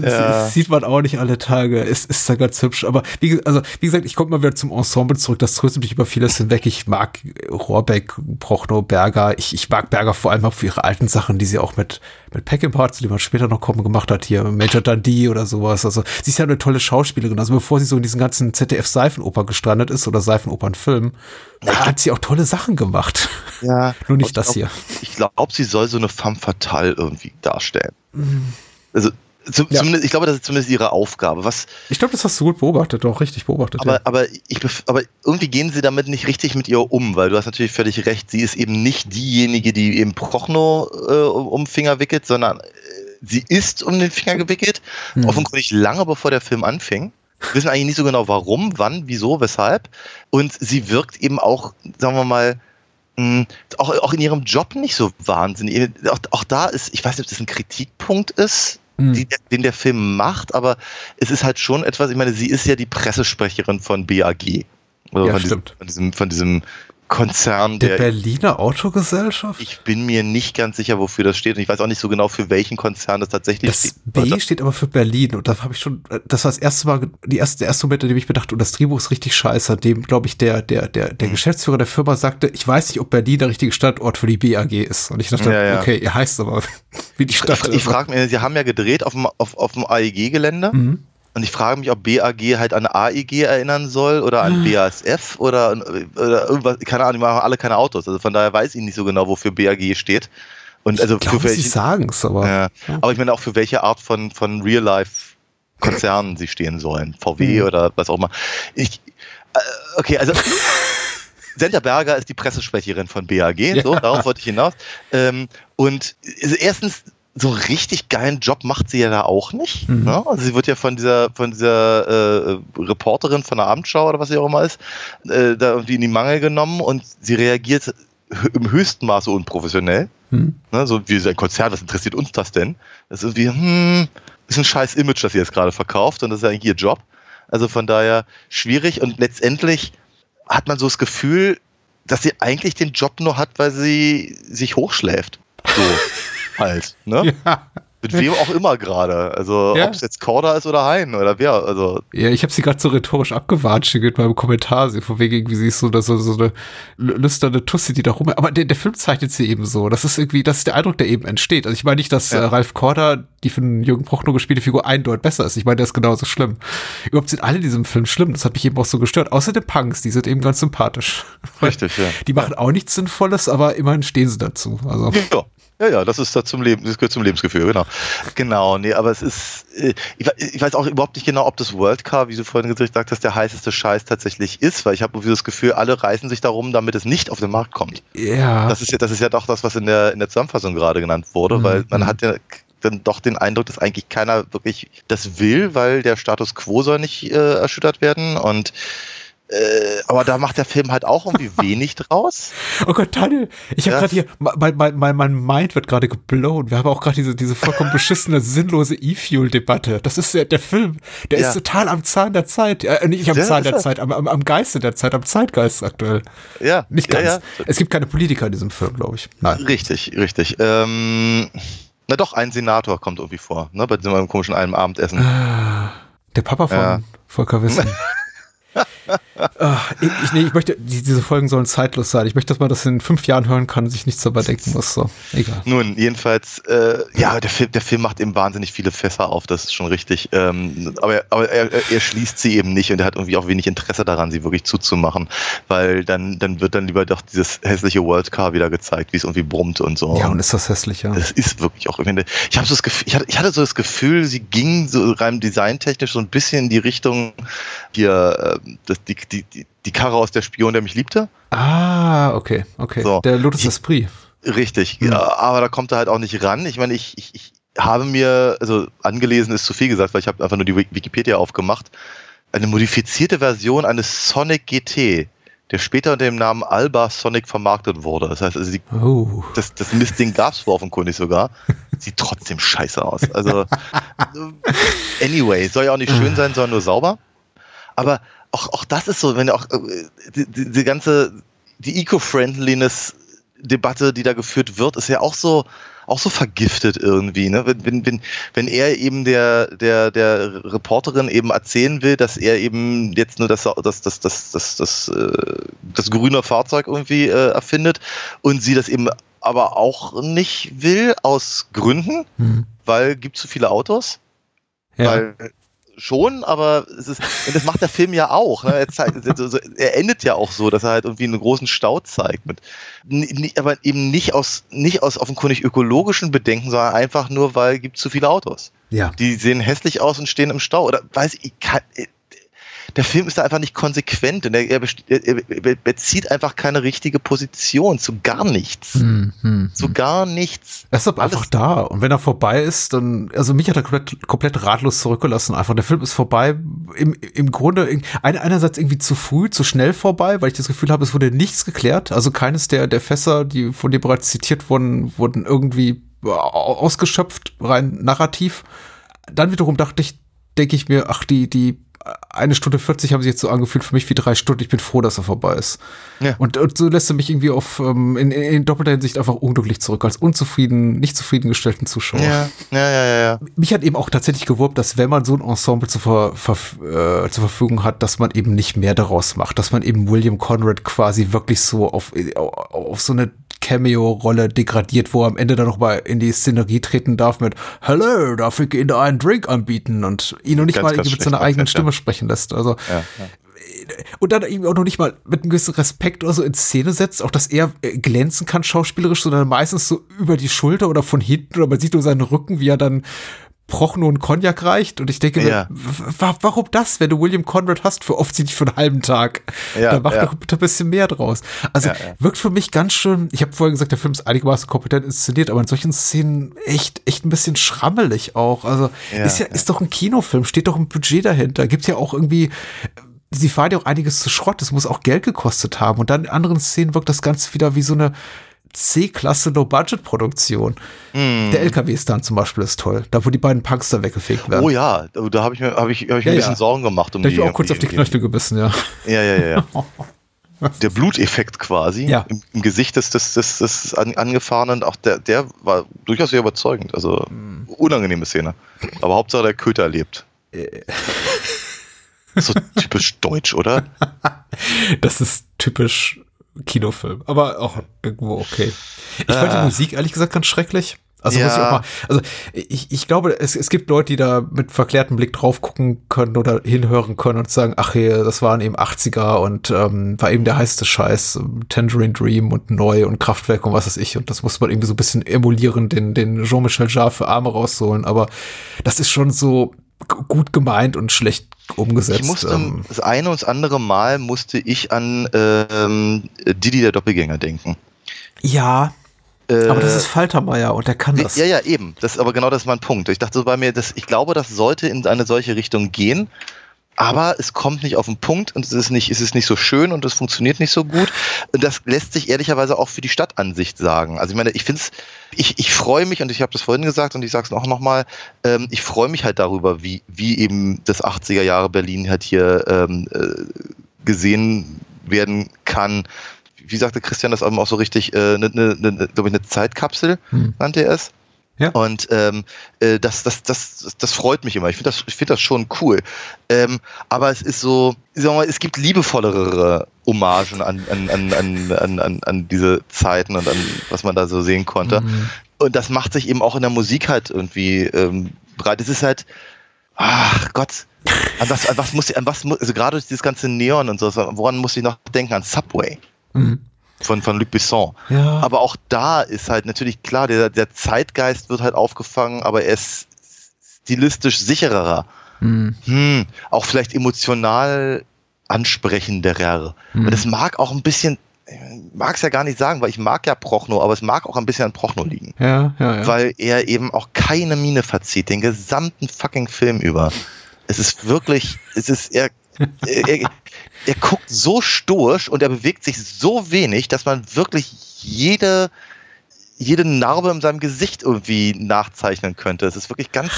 Ja. Das sieht man auch nicht alle Tage. Es ist da ganz hübsch. Aber wie, also, wie gesagt, ich komme mal wieder zum Ensemble zurück. Das tröstet mich über vieles hinweg. Ich mag Rohrbeck, Prochnow, Berger. Ich, ich mag Berger vor allem auch für ihre alten Sachen, die sie auch mit, mit Peckinpah, zu dem man später noch kommen, gemacht hat. Hier Major Dundee oder sowas. Also, sie ist ja eine tolle Schauspielerin. Also, bevor sie so in diesen ganzen ZDF-Seifenoper gestrandet ist oder Seifenopernfilm, da hat sie auch tolle Sachen gemacht. Ja, Nur nicht ich das glaub- hier. Ich glaube, sie soll so eine femme fatale irgendwie darstellen. Also, zu, Ja. zumindest, ich glaube, das ist zumindest ihre Aufgabe. Was, Ich glaube, das hast du gut beobachtet, auch richtig beobachtet. aber, ja. aber, ich, aber irgendwie gehen sie damit nicht richtig mit ihr um, weil du hast natürlich völlig recht. Sie ist eben nicht diejenige, die eben Prochno äh, um den Finger wickelt, sondern äh, sie ist um den Finger gewickelt. Hm. Offenkundig lange bevor der Film anfing. Wir wissen eigentlich nicht so genau warum, wann, wieso, weshalb. Und sie wirkt eben auch, sagen wir mal, mh, auch, auch in ihrem Job nicht so wahnsinnig. Auch, auch da ist, ich weiß nicht, ob das ein Kritikpunkt ist, Hm. die, den der Film macht, aber es ist halt schon etwas, ich meine, sie ist ja die Pressesprecherin von BAG. Oder Ja, von, stimmt. Diesem, von, diesem, von diesem Konzern, Der der, Berliner Autogesellschaft? ich bin mir nicht ganz sicher, wofür das steht und ich weiß auch nicht so genau, für welchen Konzern das tatsächlich Das steht. B steht aber für Berlin und da habe ich schon, das war das erste Mal, die erste, der erste Moment, in dem ich mir dachte, und das Drehbuch ist richtig scheiße, an dem, glaube ich, der, der, der, der Geschäftsführer der Firma sagte, ich weiß nicht, ob Berlin der richtige Standort für die BAG ist. Und ich dachte, Ja, ja. okay, ihr heißt aber wie die Stadt Ich, ich frage mich, sie haben ja gedreht auf dem, auf, auf dem AEG-Gelände Mhm. Und ich frage mich, ob BAG halt an AEG erinnern soll oder Ah. an BASF oder, oder irgendwas, keine Ahnung, die machen alle keine Autos. Also von daher weiß ich nicht so genau, wofür BAG steht. Und also Ich glaube, für sie welche, sagen es, aber ja, aber ich meine auch für welche Art von, von Real-Life-Konzernen sie stehen sollen. VW Mhm. oder was auch immer. Ich, äh, okay, also Senta Berger ist die Pressesprecherin von BAG, so, Ja. darauf wollte ich hinaus. Ähm, und also erstens, so richtig geilen Job macht sie ja da auch nicht. Mhm. Ne? Also sie wird ja von dieser, von dieser äh, Reporterin von der Abendschau oder was sie auch immer ist, äh, da irgendwie in die Mangel genommen und sie reagiert im höchsten Maße unprofessionell. Hm. Ne, so wie sein Konzert, was interessiert uns das denn? Das ist irgendwie, hm, ist ein scheiß Image, das sie jetzt gerade verkauft und das ist ja eigentlich ihr Job. Also von daher schwierig und letztendlich hat man so das Gefühl, dass sie eigentlich den Job nur hat, weil sie sich hochschläft. So halt, ne? Ja. Mit wem auch immer gerade. Also Ja. ob es jetzt Korda ist oder Hein oder wer. Also Ja, ich habe sie gerade so rhetorisch abgewatscht mit meinem Kommentar, sie von wegen irgendwie sie ist so, dass so, so eine lü- lüsterne Tussi, die da rum. Aber der, der Film zeichnet sie eben so. Das ist irgendwie, das ist der Eindruck, der eben entsteht. Also ich meine nicht, dass Ja. äh, Ralf Korda, die von Jürgen Prochnow gespielte Figur, eindeutig besser ist. Ich meine, der ist genauso schlimm. Überhaupt sind alle in diesem Film schlimm. Das hat mich eben auch so gestört. Außer den Punks, die sind eben ganz sympathisch. richtig, ja. Die machen auch nichts Sinnvolles, aber immerhin stehen sie dazu. Also Ja. Ja, ja, das ist da zum Leben, das gehört zum Lebensgefühl, genau. Genau, nee, aber es ist, äh, ich, we- ich weiß auch überhaupt nicht genau, ob das World Car, wie du vorhin gesagt hast, der heißeste Scheiß tatsächlich ist, weil ich habe irgendwie das Gefühl, alle reißen sich darum, damit es nicht auf den Markt kommt. ja. Das ist ja, das ist ja doch das, was in der, in der Zusammenfassung gerade genannt wurde, Mhm. weil man hat ja dann doch den Eindruck, dass eigentlich keiner wirklich das will, weil der Status quo soll nicht äh, erschüttert werden und äh, aber da macht der Film halt auch irgendwie wenig draus. Oh Gott, Daniel, ich habe gerade hier, mein, mein, mein, mein Mind wird gerade geblown. Wir haben auch gerade diese, diese vollkommen beschissene, sinnlose E-Fuel-Debatte. Das ist ja der Film, der Ja. ist total am Zahn der Zeit. Äh, nicht am Ja, Zahn der er. Zeit, am, am, am Geiste der Zeit, am Zeitgeist aktuell. Ja, Nicht ja, ganz. ja. Es gibt keine Politiker in diesem Film, glaube ich. Nein. Richtig, richtig. Ähm, na doch, ein Senator kommt irgendwie vor, ne, bei diesem komischen einem Abendessen. Der Papa von. Volker Wissen. Ah, ich, ich, nee, ich möchte, die, diese Folgen sollen zeitlos sein. Ich möchte, dass man das in fünf Jahren hören kann und sich nichts dabei denken muss. So, egal. Nun, jedenfalls, äh, ja, der Film, der Film macht eben wahnsinnig viele Fässer auf, das ist schon richtig. Ähm, aber aber er, er- schließt sie eben nicht und er hat irgendwie auch wenig Interesse daran, sie wirklich zuzumachen, weil dann, dann wird dann lieber doch dieses hässliche World Car wieder gezeigt, wie es irgendwie brummt und so. Ja, und ist das hässlich, ja. Das ist wirklich auch. Ich, meine, ich, so das Gefühl, ich, hatte, ich hatte so das Gefühl, sie ging so rein designtechnisch so ein bisschen in die Richtung hier, äh, das, die, die, die, Karre aus der Spion, der mich liebte. Ah, okay, okay. So. Der Lotus Esprit. Richtig, Hm. ja, aber da kommt er halt auch nicht ran. Ich meine, ich, ich, ich habe mir, also angelesen ist zu viel gesagt, weil ich habe einfach nur die Wik- Wikipedia aufgemacht. Eine modifizierte Version eines Sonic GT, der später unter dem Namen Alba Sonic vermarktet wurde. Das heißt, also die, Oh. das, das Mistding gab es offenkundig sogar. Sieht trotzdem scheiße aus. Also, anyway, soll ja auch nicht schön sein, sondern nur sauber. Aber auch, auch das ist so, wenn auch äh, die, die, die ganze, die Eco-Friendliness-Debatte, die da geführt wird, ist ja auch so, auch so vergiftet irgendwie, ne? Wenn, wenn, wenn, er eben der, der, der Reporterin eben erzählen will, dass er eben jetzt nur das, das, das, das, das, das, äh, das grüne Fahrzeug irgendwie äh, erfindet und sie das eben aber auch nicht will, aus Gründen, Hm. weil gibt zu viele Autos. Ja. Weil schon, aber es ist, und das macht der Film ja auch. Ne? Er, zeigt, er endet ja auch so, dass er halt irgendwie einen großen Stau zeigt. Mit, aber eben nicht aus, nicht aus offenkundig ökologischen Bedenken, sondern einfach nur, weil gibt zu viele Autos. ja. Die sehen hässlich aus und stehen im Stau. Oder weiß ich, kann, der Film ist da einfach nicht konsequent und er, er, er, er bezieht einfach keine richtige Position zu gar nichts. Hm, hm, Zu hm. gar nichts. Er ist aber Alles- einfach da. Und wenn er vorbei ist, dann, also mich hat er komplett, komplett ratlos zurückgelassen. Einfach, der Film ist vorbei. Im, im Grunde, ein- einerseits irgendwie zu früh, zu schnell vorbei, weil ich das Gefühl habe, es wurde nichts geklärt. Also keines der, der Fässer, die von dir bereits zitiert wurden, wurden irgendwie au- ausgeschöpft, rein narrativ. Dann wiederum dachte ich, denke ich mir, ach, die, die eine Stunde 40 haben sich jetzt so angefühlt für mich wie drei Stunden. Ich bin froh, dass er vorbei ist. Ja. Und, und so lässt er mich irgendwie auf, ähm, in, in, doppelter Hinsicht einfach unglücklich zurück, als unzufrieden, nicht zufriedengestellten Zuschauer. Ja, ja, ja, ja. Mich hat eben auch tatsächlich gewurmt, dass wenn man so ein Ensemble zur, Ver, ver, äh, zur Verfügung hat, dass man eben nicht mehr daraus macht, dass man eben William Conrad quasi wirklich so auf, auf, auf so eine Cameo-Rolle degradiert, wo er am Ende dann noch mal in die Szenerie treten darf mit Hello, darf ich Ihnen einen Drink anbieten und ihn noch nicht Ganz, mal ganz mit seiner eigenen Stimme sprechen lässt. Also ja, ja. und dann eben auch noch nicht mal mit einem gewissen Respekt oder so in Szene setzt, auch dass er äh, glänzen kann schauspielerisch, sondern meistens so über die Schulter oder von hinten oder man sieht nur seinen Rücken, wie er dann Prochno und Cognac reicht und ich denke Ja. mir, wa- warum das, wenn du William Conrad hast für offensichtlich für einen halben Tag? Ja, dann mach ja. doch bitte ein bisschen mehr draus. Also Ja, wirkt für mich ganz schön, ich habe vorhin gesagt, der Film ist einigermaßen kompetent inszeniert, aber in solchen Szenen echt, echt ein bisschen schrammelig auch. Also ist ja, ist doch ein Kinofilm, steht doch ein Budget dahinter. Gibt ja auch irgendwie sie fahren ja auch einiges zu Schrott. Das muss auch Geld gekostet haben. Und dann in anderen Szenen wirkt das Ganze wieder wie so eine C-Klasse Low-Budget-Produktion. Mm. Der LKW-Stand zum Beispiel ist toll. Da, wo die beiden Punks da weggefegt werden. Oh ja, da habe ich mir, hab ich, hab ich mir Ja, ein bisschen ja. Sorgen gemacht um da hab ich auch kurz auf die Knöchel gebissen, ja. Ja, ja, ja. ja. Der Bluteffekt quasi Ja. im, im Gesicht des, des, des, des an, Angefahrenen, auch der, der war durchaus sehr überzeugend. Also Mm. unangenehme Szene. Aber Hauptsache der Köter lebt. Äh. so typisch deutsch, oder? Das ist typisch Kinofilm, aber auch irgendwo okay. Ich fand die Ah. Musik ehrlich gesagt ganz schrecklich. Also Ja. muss ich auch mal, also ich, ich glaube, es, es gibt Leute, die da mit verklärtem Blick drauf gucken können oder hinhören können und sagen, ach hey, das waren eben 80er und ähm, war eben der heiße Scheiß, Tangerine Dream und Neu und Kraftwerk und was weiß ich. Und das muss man irgendwie so ein bisschen emulieren, den, den Jean-Michel Jarre für Arme rausholen. Aber das ist schon so gut gemeint und schlecht umgesetzt. Ich musste ähm. das eine und das andere Mal musste ich an ähm, Didi der Doppelgänger denken. ja, Äh, aber das ist Faltermeier und der kann das. Ja, ja, eben. Das, aber genau das ist mein Punkt. Ich dachte so bei mir, dass ich glaube, das sollte in eine solche Richtung gehen. Aber es kommt nicht auf den Punkt und es ist nicht, es ist nicht so schön und es funktioniert nicht so gut. Und das lässt sich ehrlicherweise auch für die Stadtansicht sagen. Also ich meine, ich finde es, ich, ich freue mich und ich habe das vorhin gesagt und ich sage es auch nochmal, ähm, ich freue mich halt darüber, wie, wie eben das 80er Jahre Berlin halt hier ähm, äh, gesehen werden kann. Wie sagte Christian das eben auch so richtig, äh, ne, ne, ne, glaube ich, eine Zeitkapsel Hm. nannte er es. Ja. Und ähm, äh, das, das, das, das freut mich immer. Ich finde das, ich find das schon cool. Ähm, aber es ist so, sagen wir mal, es gibt liebevollere Hommagen an, an, an, an, an, an, an diese Zeiten und an was man da so sehen konnte. Mhm. Und das macht sich eben auch in der Musik halt irgendwie ähm, breit. Es ist halt, ach Gott, an was, an was muss ich, an was muss, also gerade durch dieses ganze Neon und so, woran muss ich noch denken? An Subway Mhm. Von, von Luc Besson. Ja. Aber auch da ist halt natürlich klar, der, der Zeitgeist wird halt aufgefangen, aber er ist stilistisch sicherer. Mhm. Hm, auch vielleicht emotional ansprechenderer. Mhm. Und das mag auch ein bisschen, mag es ja gar nicht sagen, weil ich mag ja Prochno, aber es mag auch ein bisschen an Prochno liegen. Ja, ja, ja. Weil er eben auch keine Miene verzieht, den gesamten fucking Film über. Es ist wirklich, es ist, er, er, er guckt so stoisch und er bewegt sich so wenig, dass man wirklich jede, jede Narbe in seinem Gesicht irgendwie nachzeichnen könnte. Es ist wirklich ganz,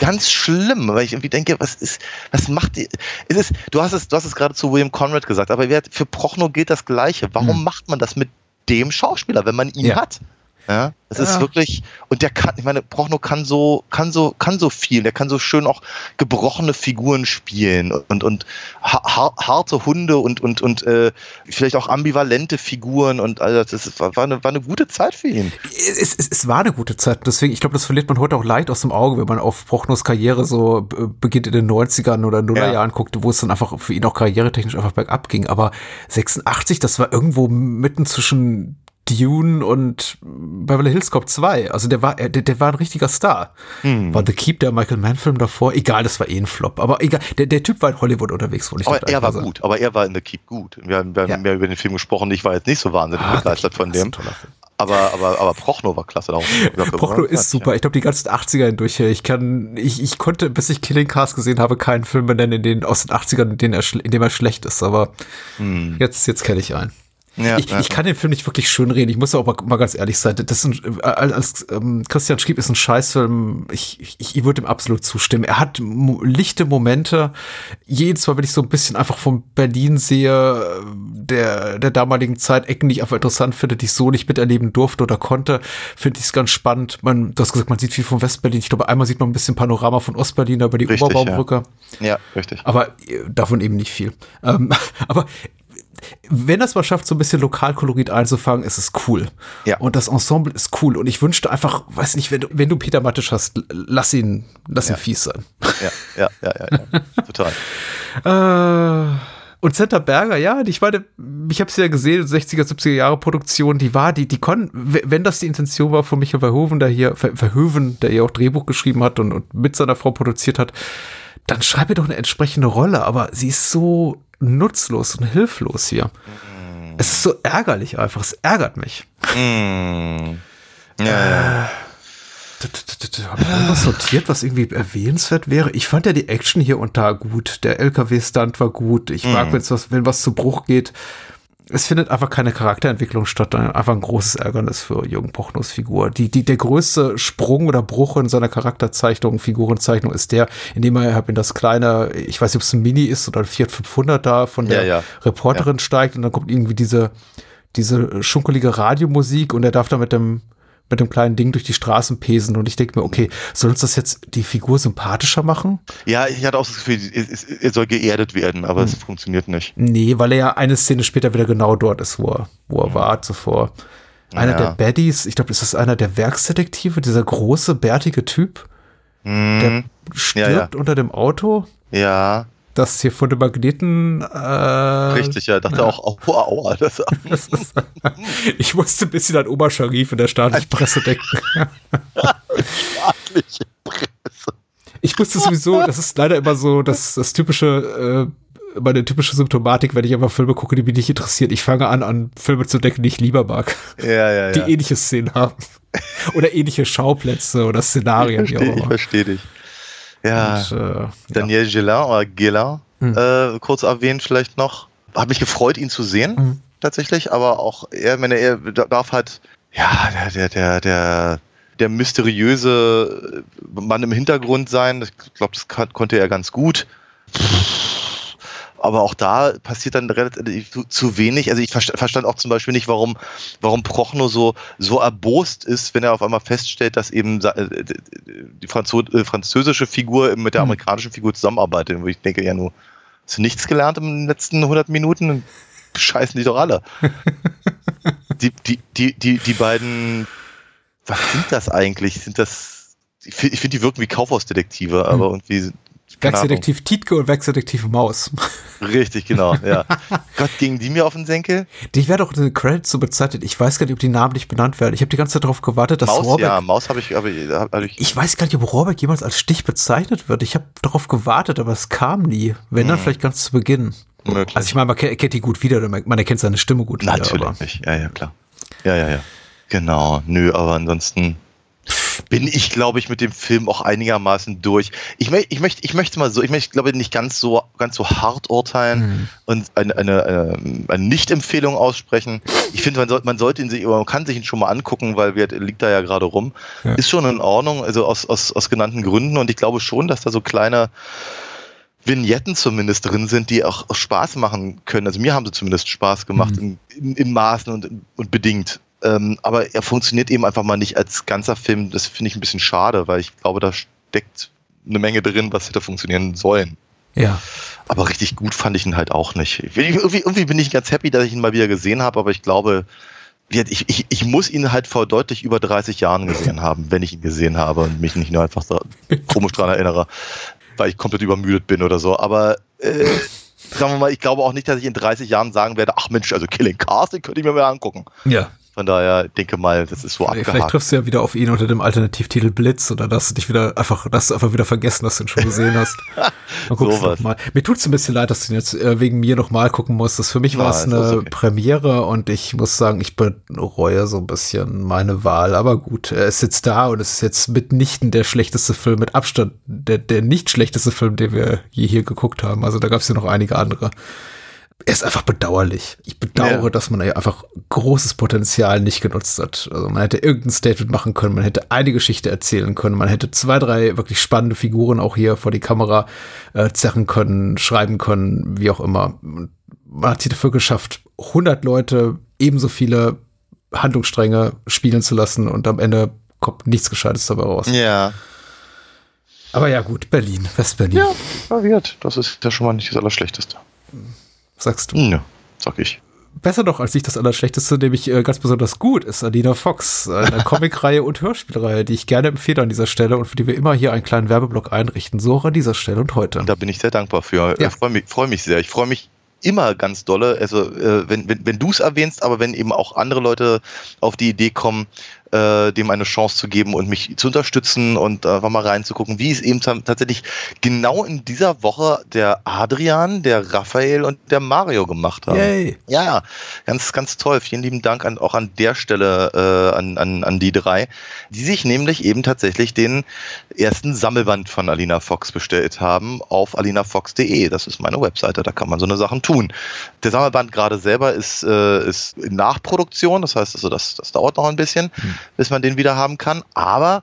ganz schlimm, weil ich irgendwie denke, was ist, was macht die, es ist, du hast es, du hast es gerade zu William Conrad gesagt, aber für Prochno gilt das Gleiche. Warum Hm. macht man das mit dem Schauspieler, wenn man ihn Ja. hat? Ja, es ist Ja. wirklich, und der kann, ich meine, Prochno kann so, kann so, kann so viel, der kann so schön auch gebrochene Figuren spielen und, und ha har- harte Hunde und, und, und äh, vielleicht auch ambivalente Figuren und all das, das war, war, eine, war eine gute Zeit für ihn. es, es, es war eine gute Zeit. Deswegen, ich glaube, das verliert man heute auch leicht aus dem Auge, wenn man auf Prochnos Karriere so beginnt in den 90ern oder Nullerjahren guckt, wo es dann einfach für ihn auch karrieretechnisch einfach bergab ging. Aber 86, das war irgendwo mitten zwischen Dune und Beverly Hills Cop 2. Also der war, der, der war ein richtiger Star. Hm. War The Keep der Michael Mann-Film davor? Egal, das war eh ein Flop. Aber egal, der, der Typ war in Hollywood unterwegs, wollte ich Aber er war sagen. gut, aber er war in The Keep gut. Wir haben, wir haben Ja. mehr über den Film gesprochen, ich war jetzt nicht so wahnsinnig Ah, begeistert von dem. Aber, aber, aber Prochno war klasse. Darum, Prochno ist super. Ich glaube, die ganzen 80er hindurch. Ich kann, ich, ich konnte, bis ich Killing Cars gesehen habe, keinen Film benennen, in den, aus den 80ern, in, denen er, in dem er schlecht ist. Aber Hm. jetzt, jetzt kenne ich einen. Ja, ich, ja. ich kann den Film nicht wirklich schön reden. Ich muss auch mal, mal ganz ehrlich sein. Das ist ein, als als, ähm, Christian schrieb, ist ein Scheißfilm. Ich, ich, ich würde ihm absolut zustimmen. Er hat lichte Momente. Jedes Mal, wenn ich so ein bisschen einfach von Berlin sehe, äh, der, der damaligen Zeit, Ecken, die ich einfach interessant finde, die ich so nicht miterleben durfte oder konnte, finde ich es ganz spannend. Man, du hast gesagt, man sieht viel von Westberlin. Ich glaube, einmal sieht man ein bisschen Panorama von Ostberlin über die Richtig, Oberbaumbrücke. ja, richtig. Aber äh, davon eben nicht viel. Ähm, aber wenn das mal schafft, so ein bisschen Lokalkolorit einzufangen, ist es cool. Ja. Und das Ensemble ist cool. Und ich wünschte einfach, weiß nicht, wenn du, wenn du Peter Mattisch hast, lass ihn, lass ihn fies sein. Ja, ja, ja, ja, ja. total. Äh, und Senta Berger, ja, ich meine, ich habe sie ja gesehen, 60er, 70er Jahre Produktion, die war, die, die konnten, wenn das die Intention war von Michael Verhoeven, der hier, Ver- Verhoeven, der ja auch Drehbuch geschrieben hat und, und mit seiner Frau produziert hat, dann schreib ihr doch eine entsprechende Rolle, aber sie ist so nutzlos und hilflos hier. Es ist so ärgerlich einfach, es ärgert mich. Mm. Ja, ja. Habe ich irgendwas notiert, was irgendwie erwähnenswert wäre? Ich fand ja die Action hier und da gut. Der LKW-Stunt war gut. Ich mag, wenn's was, wenn was zu Bruch geht. Es findet einfach keine Charakterentwicklung statt. Einfach ein großes Ärgernis für Jürgen Pochnos Figur. Die, die, der größte Sprung oder Bruch in seiner Charakterzeichnung, Figurenzeichnung ist der, indem er halt in das kleine, ich weiß nicht, ob es ein Mini ist oder ein Fiat 500 da von der Ja, ja. Reporterin steigt und dann kommt irgendwie diese, diese schunkelige Radiomusik und er darf da mit dem, mit dem kleinen Ding durch die Straßen pesen und ich denke mir, okay, soll uns das jetzt die Figur sympathischer machen? Ja, ich hatte auch das Gefühl, er soll geerdet werden, aber Hm. es funktioniert nicht. Nee, weil er ja eine Szene später wieder genau dort ist, wo er, wo er war zuvor. Einer Ja. der Baddies, ich glaube, ist das einer der Werksdetektive, dieser große, bärtige Typ, Mhm. der stirbt unter dem Auto, Ja, das hier von den Magneten. Äh, richtig, ja. Ich dachte auch, aua, aua. Das, Das ist, ich musste ein bisschen an Oma Sharif in der staatlichen Presse denken. staatliche Presse. Ich musste sowieso, das ist leider immer so, das, das typische, äh, meine typische Symptomatik, wenn ich einfach Filme gucke, die mich nicht interessieren. Ich fange an, an Filme zu denken, die ich lieber mag, Ja, ja, die ja. ähnliche Szenen haben. Oder ähnliche Schauplätze oder Szenarien, ich wie auch verstehe, verstehe dich. Ja, Und, äh, ja. Daniel Gélin oder Gélin, Hm. äh, kurz erwähnt vielleicht noch. Hat mich gefreut, ihn zu sehen, Hm. tatsächlich, aber auch er, meine, er darf halt, ja, der, der, der, der, der mysteriöse Mann im Hintergrund sein. Ich glaube, das konnte er ganz gut. Aber auch da passiert dann relativ zu, zu wenig. Also ich versta- verstand auch zum Beispiel nicht, warum, warum Prochno so, so erbost ist, wenn er auf einmal feststellt, dass eben äh, die Franzo äh, französische Figur mit der Hm. amerikanischen Figur zusammenarbeitet. Wo ich denke, ja, nur hast du nichts gelernt in den letzten 100 Minuten? Scheißen die doch alle. die, die, die, die, die beiden, was sind das eigentlich? Sind das, ich finde, die wirken wie Kaufhausdetektive, aber irgendwie, keine Ahnung. Werksdetektiv Tietke und Werksdetektiv Maus. Richtig, genau, ja. Gott, gingen die mir auf den Senkel? Die wäre doch in den Credits so bezeichnet. Ich weiß gar nicht, ob die Namen nicht benannt werden. Ich habe die ganze Zeit darauf gewartet, dass Maus, Rohrbeck ja, Maus habe ich, hab ich, hab ich Ich weiß gar nicht, ob Rohrbeck jemals als Stich bezeichnet wird. Ich habe darauf gewartet, aber es kam nie. Wenn dann vielleicht ganz zu Beginn. möglich. Also ich meine, man ke- erkennt die gut wieder, man erkennt seine Stimme gut wieder. Natürlich Aber nicht, ja, ja, klar. Ja, ja, ja. Genau, nö, aber ansonsten bin ich, glaube ich, mit dem Film auch einigermaßen durch. Ich, mö- ich, möchte, ich möchte mal so, ich möchte, glaube ich, nicht ganz so, ganz so hart urteilen Mhm. und eine, eine, eine, eine Nicht-Empfehlung aussprechen. Ich finde, man, soll, man sollte ihn sich, man kann sich ihn schon mal angucken, weil wir, liegt da ja gerade rum. Ja. Ist schon in Ordnung, also aus, aus, aus genannten Gründen und ich glaube schon, dass da so kleine Vignetten zumindest drin sind, die auch Spaß machen können. Also mir haben sie zumindest Spaß gemacht in, in, in Maßen und, und bedingt. Ähm, aber er funktioniert eben einfach mal nicht als ganzer Film. Das finde ich ein bisschen schade, weil ich glaube, da steckt eine Menge drin, was hätte funktionieren sollen. ja. Aber richtig gut fand ich ihn halt auch nicht. Ich- Irgendwie, irgendwie bin ich ganz happy, dass ich ihn mal wieder gesehen habe, aber ich glaube, ich, ich, ich muss ihn halt vor deutlich über 30 Jahren gesehen haben, wenn ich ihn gesehen habe und mich nicht nur einfach da komisch dran erinnere, weil ich komplett übermüdet bin oder so. Aber äh, sagen wir mal, ich glaube auch nicht, dass ich in 30 Jahren sagen werde, ach Mensch, also Killing Cars, den könnte ich mir mal angucken. Ja. Von daher denke mal, das ist so Vielleicht abgehakt. triffst du ja wieder auf ihn unter dem Alternativtitel Blitz oder dass du dich wieder einfach, dass du einfach wieder vergessen, dass du ihn schon gesehen hast. Sowas. noch mal. Mir tut's ein bisschen leid, dass du ihn jetzt äh, wegen mir noch mal gucken musstest. Für mich Ja, war es eine okay. Premiere und ich muss sagen, ich bereue so ein bisschen meine Wahl. Aber gut, er ist jetzt da und es ist jetzt mitnichten der schlechteste Film, mit Abstand der, der nicht schlechteste Film, den wir je hier geguckt haben. Also da gab es ja noch einige andere. Er ist einfach bedauerlich. Ich bedauere, Ja. dass man ja einfach großes Potenzial nicht genutzt hat. Also man hätte irgendein Statement machen können, man hätte eine Geschichte erzählen können, man hätte zwei, drei wirklich spannende Figuren auch hier vor die Kamera äh, zerren können, schreiben können, wie auch immer. Man hat sich dafür geschafft, 100 Leute, ebenso viele Handlungsstränge spielen zu lassen und am Ende kommt nichts Gescheites dabei raus. Ja, Aber ja gut, Berlin, West-Berlin, ja, verwirrt. Das ist ja schon mal nicht das Allerschlechteste. Sagst du. Ja, sag ich. besser doch als ich das Allerschlechteste, nämlich äh, ganz besonders gut, ist Alina Fox, eine Comicreihe und Hörspielreihe, die ich gerne empfehle an dieser Stelle und für die wir immer hier einen kleinen Werbeblock einrichten. So auch an dieser Stelle und heute. Da bin ich sehr dankbar für. Ja. Ich freue mich, freu mich sehr. Ich freue mich immer ganz dolle, also äh, wenn, wenn, wenn du es erwähnst, aber wenn eben auch andere Leute auf die Idee kommen, äh, dem eine Chance zu geben und mich zu unterstützen und einfach mal reinzugucken, wie es eben tatsächlich genau in dieser Woche der Adrian, der Raphael und der Mario gemacht haben. Yay. Ja, ganz, ganz toll. Vielen lieben Dank an, auch an der Stelle äh, an, an, an die drei, die sich nämlich eben tatsächlich den ersten Sammelband von Alina Fox bestellt haben auf alinafox.de. Das ist meine Webseite, da kann man so eine Sachen tun. Der Sammelband gerade selber ist, äh, ist in Nachproduktion, das heißt also, das, das dauert noch ein bisschen, hm. Bis man den wieder haben kann, aber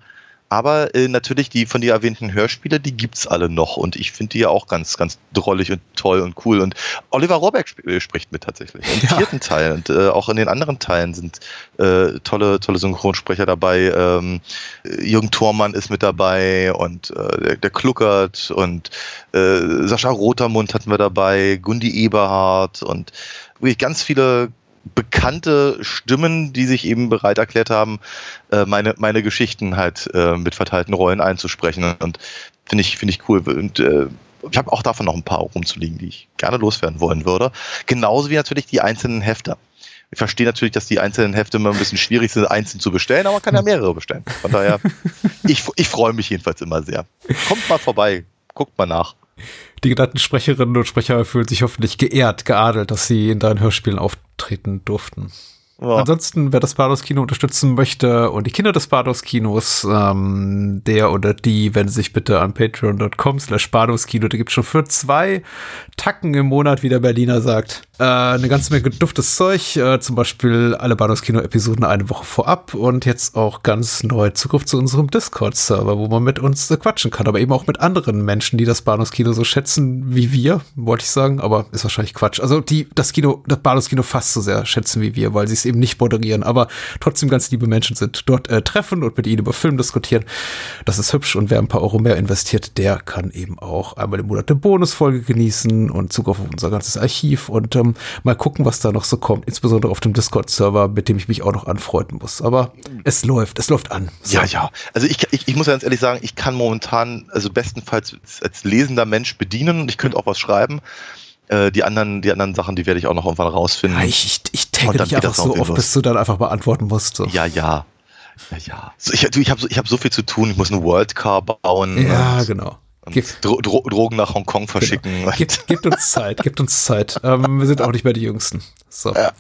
aber äh, natürlich die von dir erwähnten Hörspiele, die gibt's alle noch und ich finde die ja auch ganz, ganz drollig und toll und cool. Und Oliver Rohrbeck sp äh, spricht mit tatsächlich. Im ja. vierten Teil und äh, auch in den anderen Teilen sind äh, tolle, tolle Synchronsprecher dabei. Ähm, Jürgen Thormann ist mit dabei und äh, der, der Kluckert und äh, Sascha Rotermund hatten wir dabei, Gundi Eberhardt und wirklich ganz viele bekannte Stimmen, die sich eben bereit erklärt haben, äh, meine, meine Geschichten halt äh, mit verteilten Rollen einzusprechen. Und finde ich, finde ich cool. Und äh, ich habe auch davon noch ein paar rumzuliegen, die ich gerne loswerden wollen würde. Genauso wie natürlich die einzelnen Hefte. Ich verstehe natürlich, dass die einzelnen Hefte immer ein bisschen schwierig sind, einzeln zu bestellen, aber man kann ja mehrere bestellen. Von daher, ich, ich freue mich jedenfalls immer sehr. Kommt mal vorbei, guckt mal nach. Die genannten Sprecherinnen und Sprecher fühlen sich hoffentlich geehrt, geadelt, dass sie in deinen Hörspielen auftreten durften. Ja. Ansonsten, wer das Bados-Kino unterstützen möchte und die Kinder des Bados-Kinos, ähm, der oder die wenden sich bitte an patreon.com slash Bados-Kino. Da gibt es schon für zwei Tacken im Monat, wie der Berliner sagt, äh, eine ganze Menge duftes Zeug. Äh, zum Beispiel alle Bados-Kino-Episoden eine Woche vorab und jetzt auch ganz neu Zugriff zu unserem Discord-Server, wo man mit uns äh, quatschen kann, aber eben auch mit anderen Menschen, die das Bados-Kino so schätzen wie wir, wollte ich sagen, aber ist wahrscheinlich Quatsch. Also die das Kino, das Bados-Kino fast so sehr schätzen wie wir, weil sie es eben nicht moderieren, aber trotzdem ganz liebe Menschen sind, dort äh, treffen und mit ihnen über Film diskutieren. Das ist hübsch und wer ein paar Euro mehr investiert, der kann eben auch einmal im Monat eine Bonusfolge genießen und Zugriff auf unser ganzes Archiv und ähm, mal gucken, was da noch so kommt, insbesondere auf dem Discord-Server, mit dem ich mich auch noch anfreunden muss. Aber es läuft, es läuft an. So. Ja, ja. Also ich, ich, ich muss ganz ehrlich sagen, ich kann momentan, also bestenfalls als lesender Mensch bedienen und ich könnte auch was schreiben. Äh, die anderen, die anderen Sachen, die werde ich auch noch irgendwann rausfinden. Ja, ich, ich, ich tagge dich einfach so oft, bis du dann einfach beantworten musst. So. Ja, ja. Ja, ja. So, ich ich habe so, hab so viel zu tun. Ich muss eine World Car bauen. Ja, genau. Dro Dro Drogen nach Hongkong verschicken. Genau. Gibt, gibt, uns Zeit, gibt uns Zeit. Ähm, wir sind auch nicht mehr die Jüngsten. So. Ja.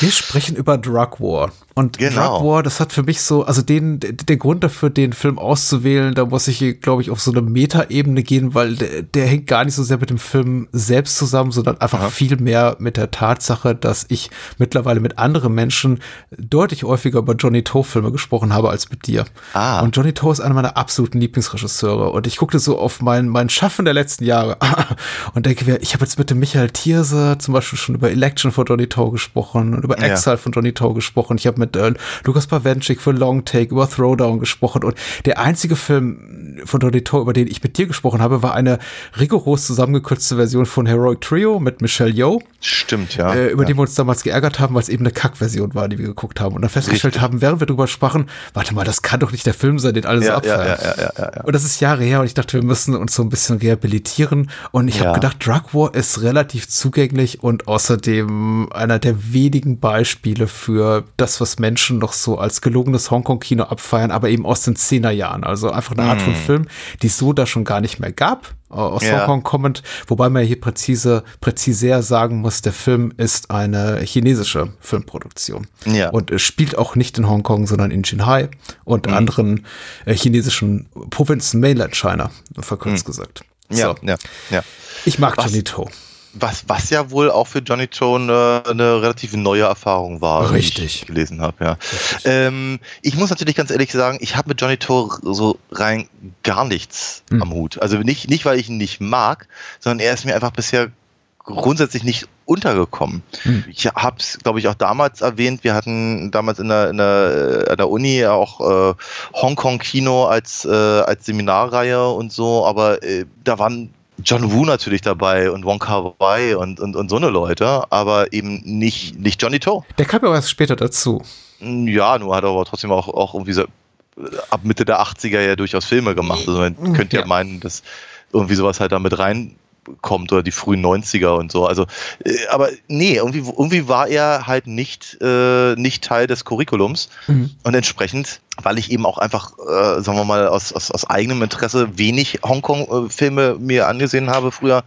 Wir sprechen über Drug War. Und genau. Drug War, das hat für mich so, also den, der Grund dafür, den Film auszuwählen, da muss ich, glaube ich, auf so eine Meta-Ebene gehen, weil der, der, hängt gar nicht so sehr mit dem Film selbst zusammen, sondern einfach ja. viel mehr mit der Tatsache, dass ich mittlerweile mit anderen Menschen deutlich häufiger über Johnny Toe-Filme gesprochen habe als mit dir. Ah. Und Johnny Toe ist einer meiner absoluten Lieblingsregisseure. Und ich guckte so auf mein, mein Schaffen der letzten Jahre und denke mir, ich habe jetzt mit dem Michael Thierse zum Beispiel schon über Election von Johnny Toe gesprochen und über Exile ja. von Johnny Toe gesprochen. Ich habe mit äh, Lukas Pawenschik für Long Take über Throwdown gesprochen und der einzige Film von Johnny Toe, über den ich mit dir gesprochen habe, war eine rigoros zusammengekürzte Version von Heroic Trio mit Michelle Yeoh. Stimmt, ja. Äh, über ja. den wir uns damals geärgert haben, weil es eben eine Kackversion war, die wir geguckt haben und dann festgestellt Richtig. haben, während wir drüber sprachen, warte mal, das kann doch nicht der Film sein, den alle ja, so abfeiern. Ja, ja, ja, ja, Und das ist Jahre her und ich dachte, wir müssen uns so ein bisschen rehabilitieren und ich habe gedacht, Drug War ist relativ zugänglich und außerdem einer der wenigen Beispiele für das, was Menschen noch so als gelungenes Hongkong-Kino abfeiern, aber eben aus den Zehnerjahren. Also einfach eine Art mm. von Film, die es so da schon gar nicht mehr gab aus ja. Hongkong kommend, wobei man hier präzise, präziser sagen muss, der Film ist eine chinesische Filmproduktion. Ja. Und es spielt auch nicht in Hongkong, sondern in Shanghai und mhm. anderen äh, chinesischen Provinzen Mainland China, verkürzt mhm. gesagt. So. Ja, ja, ja. Ich mag Was? Johnny To was, was ja wohl auch für Johnny Tone äh, eine relativ neue Erfahrung war, Richtig. die ich gelesen habe. Ja. Ähm, ich muss natürlich ganz ehrlich sagen, ich habe mit Johnny Tone so rein gar nichts hm. am Hut. Also nicht, nicht, weil ich ihn nicht mag, sondern er ist mir einfach bisher grundsätzlich nicht untergekommen. Hm. Ich habe es, glaube ich, auch damals erwähnt. Wir hatten damals in der, in der, in der Uni auch äh, Hongkong-Kino als, äh, als Seminarreihe und so, aber äh, da waren John Woo natürlich dabei und Wong Kar Wai und, und, und so eine Leute, aber eben nicht, nicht Johnny Toe. Der kam ja erst später dazu. Ja, nur hat er aber trotzdem auch, auch irgendwie so ab Mitte der 80er ja durchaus Filme gemacht. Also man könnte ja, ja meinen, dass irgendwie sowas halt da mit rein kommt oder die frühen 90er und so. Also, äh, aber nee, irgendwie, irgendwie war er halt nicht, äh, nicht Teil des Curriculums mhm. und entsprechend, weil ich eben auch einfach, äh, sagen wir mal, aus, aus, aus eigenem Interesse wenig Hongkong-Filme mir angesehen habe früher,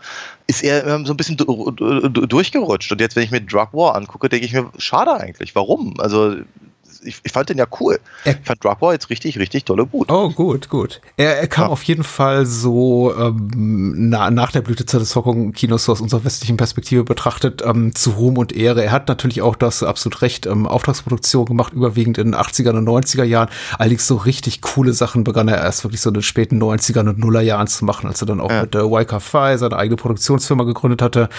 ist er so ein bisschen durchgerutscht. Und jetzt, wenn ich mir Drug War angucke, denke ich mir, schade eigentlich. Warum? Also ich, ich fand den ja cool. Er, ich fand Drug War jetzt richtig, richtig tolle gut. Oh, gut, gut. Er, er kam ja. auf jeden Fall so ähm, na, nach der Blütezeit des Hongkong-Kinos so aus unserer westlichen Perspektive betrachtet ähm, zu Ruhm und Ehre. Er hat natürlich auch, das absolut recht, ähm, Auftragsproduktion gemacht, überwiegend in den 80er und 90er Jahren. Allerdings so richtig coole Sachen begann er erst wirklich so in den späten 90er und Nuller Jahren zu machen, als er dann auch ja. mit äh, YK5 seine eigene Produktionsfirma gegründet hatte,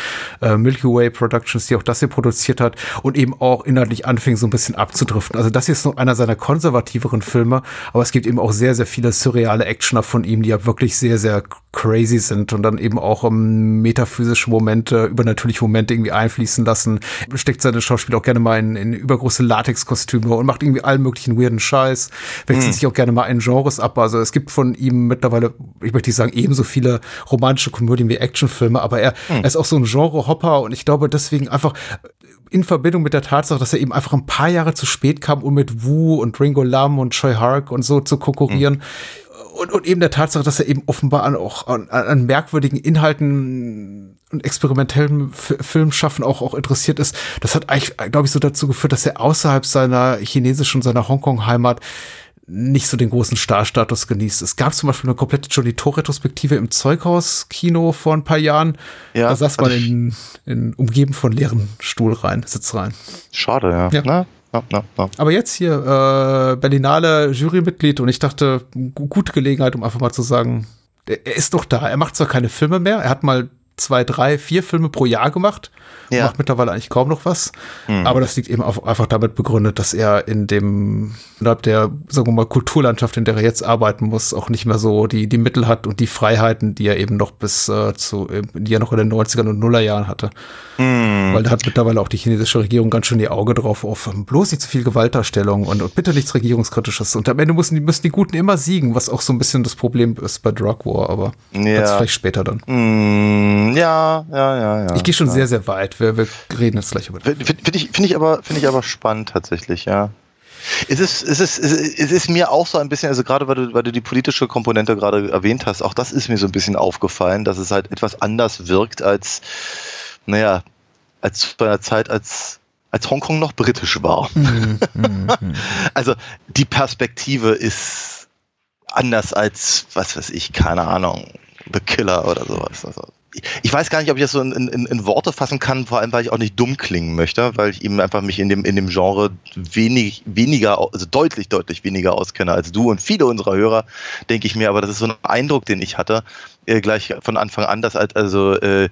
äh, Milky Way Productions, die auch das hier produziert hat und eben auch inhaltlich anfing so ein bisschen abzudriften. Also das hier ist noch einer seiner konservativeren Filme, aber es gibt eben auch sehr, sehr viele surreale Actioner von ihm, die ja wirklich sehr, sehr crazy sind und dann eben auch um, ähm, metaphysische Momente, übernatürliche Momente irgendwie einfließen lassen. Steckt seine Schauspieler auch gerne mal in, in übergroße Latexkostüme und macht irgendwie allen möglichen weirden Scheiß, wechselt mhm. sich auch gerne mal in Genres ab. Also es gibt von ihm mittlerweile, ich möchte nicht sagen, ebenso viele romantische Komödien wie Actionfilme, aber er, mhm. er ist auch so ein Genre-Hopper und ich glaube deswegen einfach in Verbindung mit der Tatsache, dass er eben einfach ein paar Jahre zu spät kam, um mit Wu und Ringo Lam und Choi Hark und so zu konkurrieren. Mhm. Und, und eben der Tatsache, dass er eben offenbar an, auch an, an merkwürdigen Inhalten und experimentellen Filmschaffen auch, auch interessiert ist. Das hat eigentlich, glaube ich, so dazu geführt, dass er außerhalb seiner chinesischen, seiner Hongkong-Heimat nicht so den großen Starstatus genießt. Es gab zum Beispiel eine komplette Johnny To-Retrospektive im Zeughaus-Kino vor ein paar Jahren. Ja, da saß man in, in umgeben von leeren Stuhlreihen, Sitzreihen. Schade, ja. ja. Na, na, na, na. Aber jetzt hier äh, Berlinale Jurymitglied und ich dachte, gute Gelegenheit, um einfach mal zu sagen, er ist doch da. Er macht zwar keine Filme mehr, er hat mal zwei, drei, vier Filme pro Jahr gemacht. Ja. Macht mittlerweile eigentlich kaum noch was. Mhm. Aber das liegt eben auch einfach damit begründet, dass er in dem, innerhalb der, sagen wir mal, Kulturlandschaft, in der er jetzt arbeiten muss, auch nicht mehr so die, die Mittel hat und die Freiheiten, die er eben noch bis äh, zu, die er noch in den 90ern und Nullerjahren hatte. Mhm. Weil da hat mittlerweile auch die chinesische Regierung ganz schön die Auge drauf auf bloß nicht zu viel Gewaltdarstellung und, und bitte nichts Regierungskritisches. Und am Ende müssen die, müssen die Guten immer siegen, was auch so ein bisschen das Problem ist bei Drug War, aber ja. das vielleicht später dann. Mhm. Ja, ja, ja, ja. Ich gehe schon ja. sehr, sehr weit wir, wir reden jetzt gleich über das. Finde ich, find ich, aber, find ich aber spannend tatsächlich, ja. Es ist, es, ist, es ist mir auch so ein bisschen, also gerade weil du, weil du die politische Komponente gerade erwähnt hast, auch das ist mir so ein bisschen aufgefallen, dass es halt etwas anders wirkt als, naja, als bei einer Zeit, als, als Hongkong noch britisch war. Mhm, mhm, mhm. also die Perspektive ist anders als, was weiß ich, keine Ahnung, The Killer oder sowas. Ich weiß gar nicht, ob ich das so in, in, in, Worte fassen kann, vor allem, weil ich auch nicht dumm klingen möchte, weil ich eben einfach mich in dem, in dem Genre wenig, weniger, also deutlich, deutlich weniger auskenne als du und viele unserer Hörer, denke ich mir, aber das ist so ein Eindruck, den ich hatte, äh, gleich von Anfang an, dass halt also äh,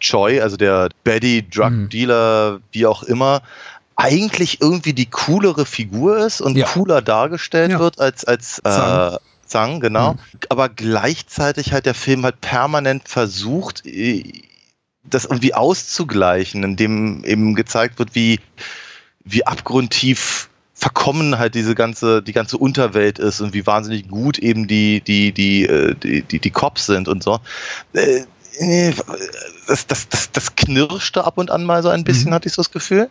Choi, also der Baddy, Drug mhm. Dealer, mhm. wie auch immer, eigentlich irgendwie die coolere Figur ist und ja. cooler dargestellt ja. wird als, als äh, Zhang, genau. Mhm. Aber gleichzeitig halt der Film halt permanent versucht, das irgendwie auszugleichen, indem eben gezeigt wird, wie, wie abgrundtief verkommen halt diese ganze, die ganze Unterwelt ist und wie wahnsinnig gut eben die, die, die, äh, die, die, die Cops sind und so. Äh, das, das, das, das knirschte ab und an mal so ein bisschen, mhm. hatte ich so das Gefühl.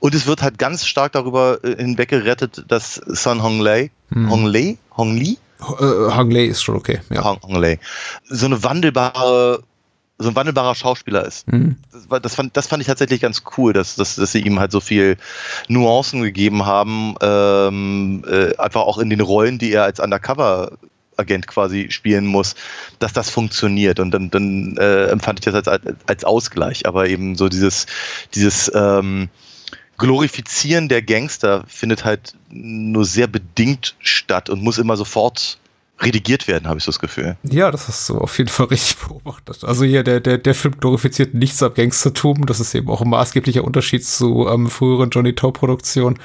Und es wird halt ganz stark darüber äh, hinweggerettet, dass Sun Hong Lei, mhm. Hong Lei, Hong Li, äh, Hang Lei ist schon okay. Ja. Hang, Hang Lei. So eine wandelbare, so ein wandelbarer Schauspieler ist. Mhm. Das, das, fand, das fand ich tatsächlich ganz cool, dass, dass, dass sie ihm halt so viel Nuancen gegeben haben, ähm, äh, einfach auch in den Rollen, die er als Undercover Agent quasi spielen muss, dass das funktioniert. Und dann, dann äh, empfand ich das als, als Ausgleich. Aber eben so dieses, dieses ähm, Glorifizieren der Gangster findet halt nur sehr bedingt statt und muss immer sofort redigiert werden, habe ich so das Gefühl. Ja, das hast du auf jeden Fall richtig beobachtet. Also hier, der, der, der Film glorifiziert nichts am Gangstertum. Das ist eben auch ein maßgeblicher Unterschied zu ähm, früheren Johnny Toe-Produktionen.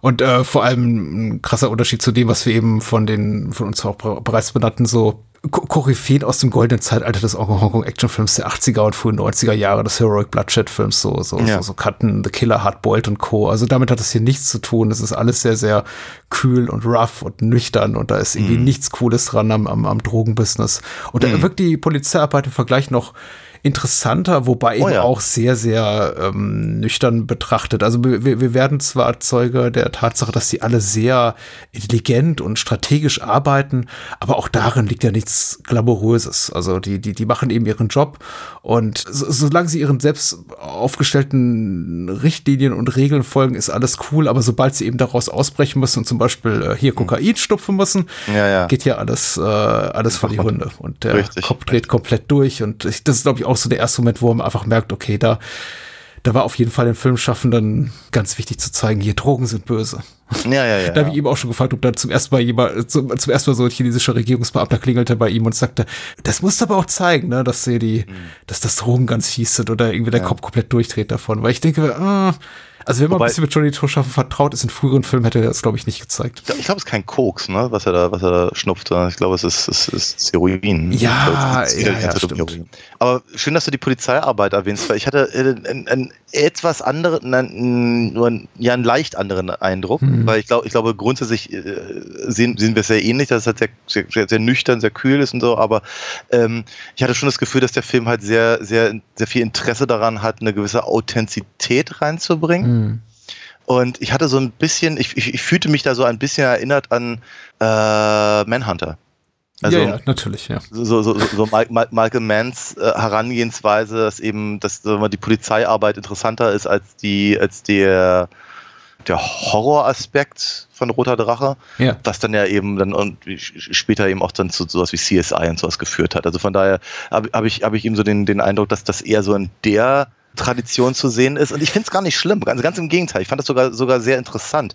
Und äh, vor allem ein krasser Unterschied zu dem, was wir eben von den, von uns auch bereits benannten, so Koryphäen aus dem goldenen Zeitalter des Hongkong-Actionfilms der 80er und frühen 90er Jahre, des Heroic Bloodshed-Films, so, so, ja. so, so Cutten, The Killer, Hardboiled und Co. Also damit hat es hier nichts zu tun. Es ist alles sehr, sehr kühl und rough und nüchtern und da ist irgendwie mm. nichts Cooles dran am, am, am Drogenbusiness. Und da mhm. wirkt die Polizeiarbeit im Vergleich noch interessanter, wobei Oh eben ja. auch sehr, sehr ähm, nüchtern betrachtet. Also wir, wir werden zwar Zeuge der Tatsache, dass sie alle sehr intelligent und strategisch arbeiten, aber auch darin liegt ja nichts Glamouröses. Also die, die, die machen eben ihren Job und so, solange sie ihren selbst aufgestellten Richtlinien und Regeln folgen, ist alles cool, aber sobald sie eben daraus ausbrechen müssen und zum Beispiel äh, hier Kokain stupfen müssen, Ja, ja. geht hier alles, äh, alles vor die Hunde. Und der Richtig. Kopf dreht komplett durch. Und ich, das ist, glaube ich, auch so der erste Moment, wo man einfach merkt, okay, da, da war auf jeden Fall den Filmschaffenden ganz wichtig zu zeigen, hier Drogen sind böse. Ja, ja, ja. Da habe ja. ich ihm auch schon gefragt, ob da zum ersten Mal jemand, zum, zum ersten Mal so ein chinesischer Regierungsbeamter klingelte bei ihm und sagte, das musst du aber auch zeigen, ne, dass sie die, Mhm. dass das Drogen ganz fies sind oder irgendwie der Kopf komplett durchdreht davon. Weil ich denke, ah, also wenn man Wobei- ein bisschen mit Johnny Toschaffen vertraut ist, in früheren Filmen hätte er das, glaube ich, nicht gezeigt. Ich glaube, glaub, es ist kein Koks, ne, was er da, was er da schnupft. Ich glaube, es ist, es ist Heroin. Ja, ist ja, ja, stimmt. Aber schön, dass du die Polizeiarbeit erwähnst, weil ich hatte äh, einen, einen etwas anderen, einen, nur einen, ja, einen leicht anderen Eindruck, Mhm. weil ich glaube, ich glaube, grundsätzlich äh, sehen, sehen wir es sehr ähnlich, dass es halt sehr, sehr, sehr, nüchtern, sehr kühl ist und so, aber ähm, ich hatte schon das Gefühl, dass der Film halt sehr, sehr, sehr viel Interesse daran hat, eine gewisse Authentizität reinzubringen. Und ich hatte so ein bisschen, ich, ich, ich fühlte mich da so ein bisschen erinnert an äh, Manhunter. Also ja, ja, natürlich, ja. so, so, so, so Michael Manns äh, Herangehensweise, dass eben, dass mal, die Polizeiarbeit interessanter ist als die, als der, der Horroraspekt von Roter Drache, Ja. was dann ja eben dann und später eben auch dann zu sowas wie CSI und sowas geführt hat. Also von daher habe hab ich, habe ich eben so den, den Eindruck, dass das eher so in der Tradition zu sehen ist. Und ich finde es gar nicht schlimm. Ganz, ganz im Gegenteil. Ich fand das sogar, sogar sehr interessant.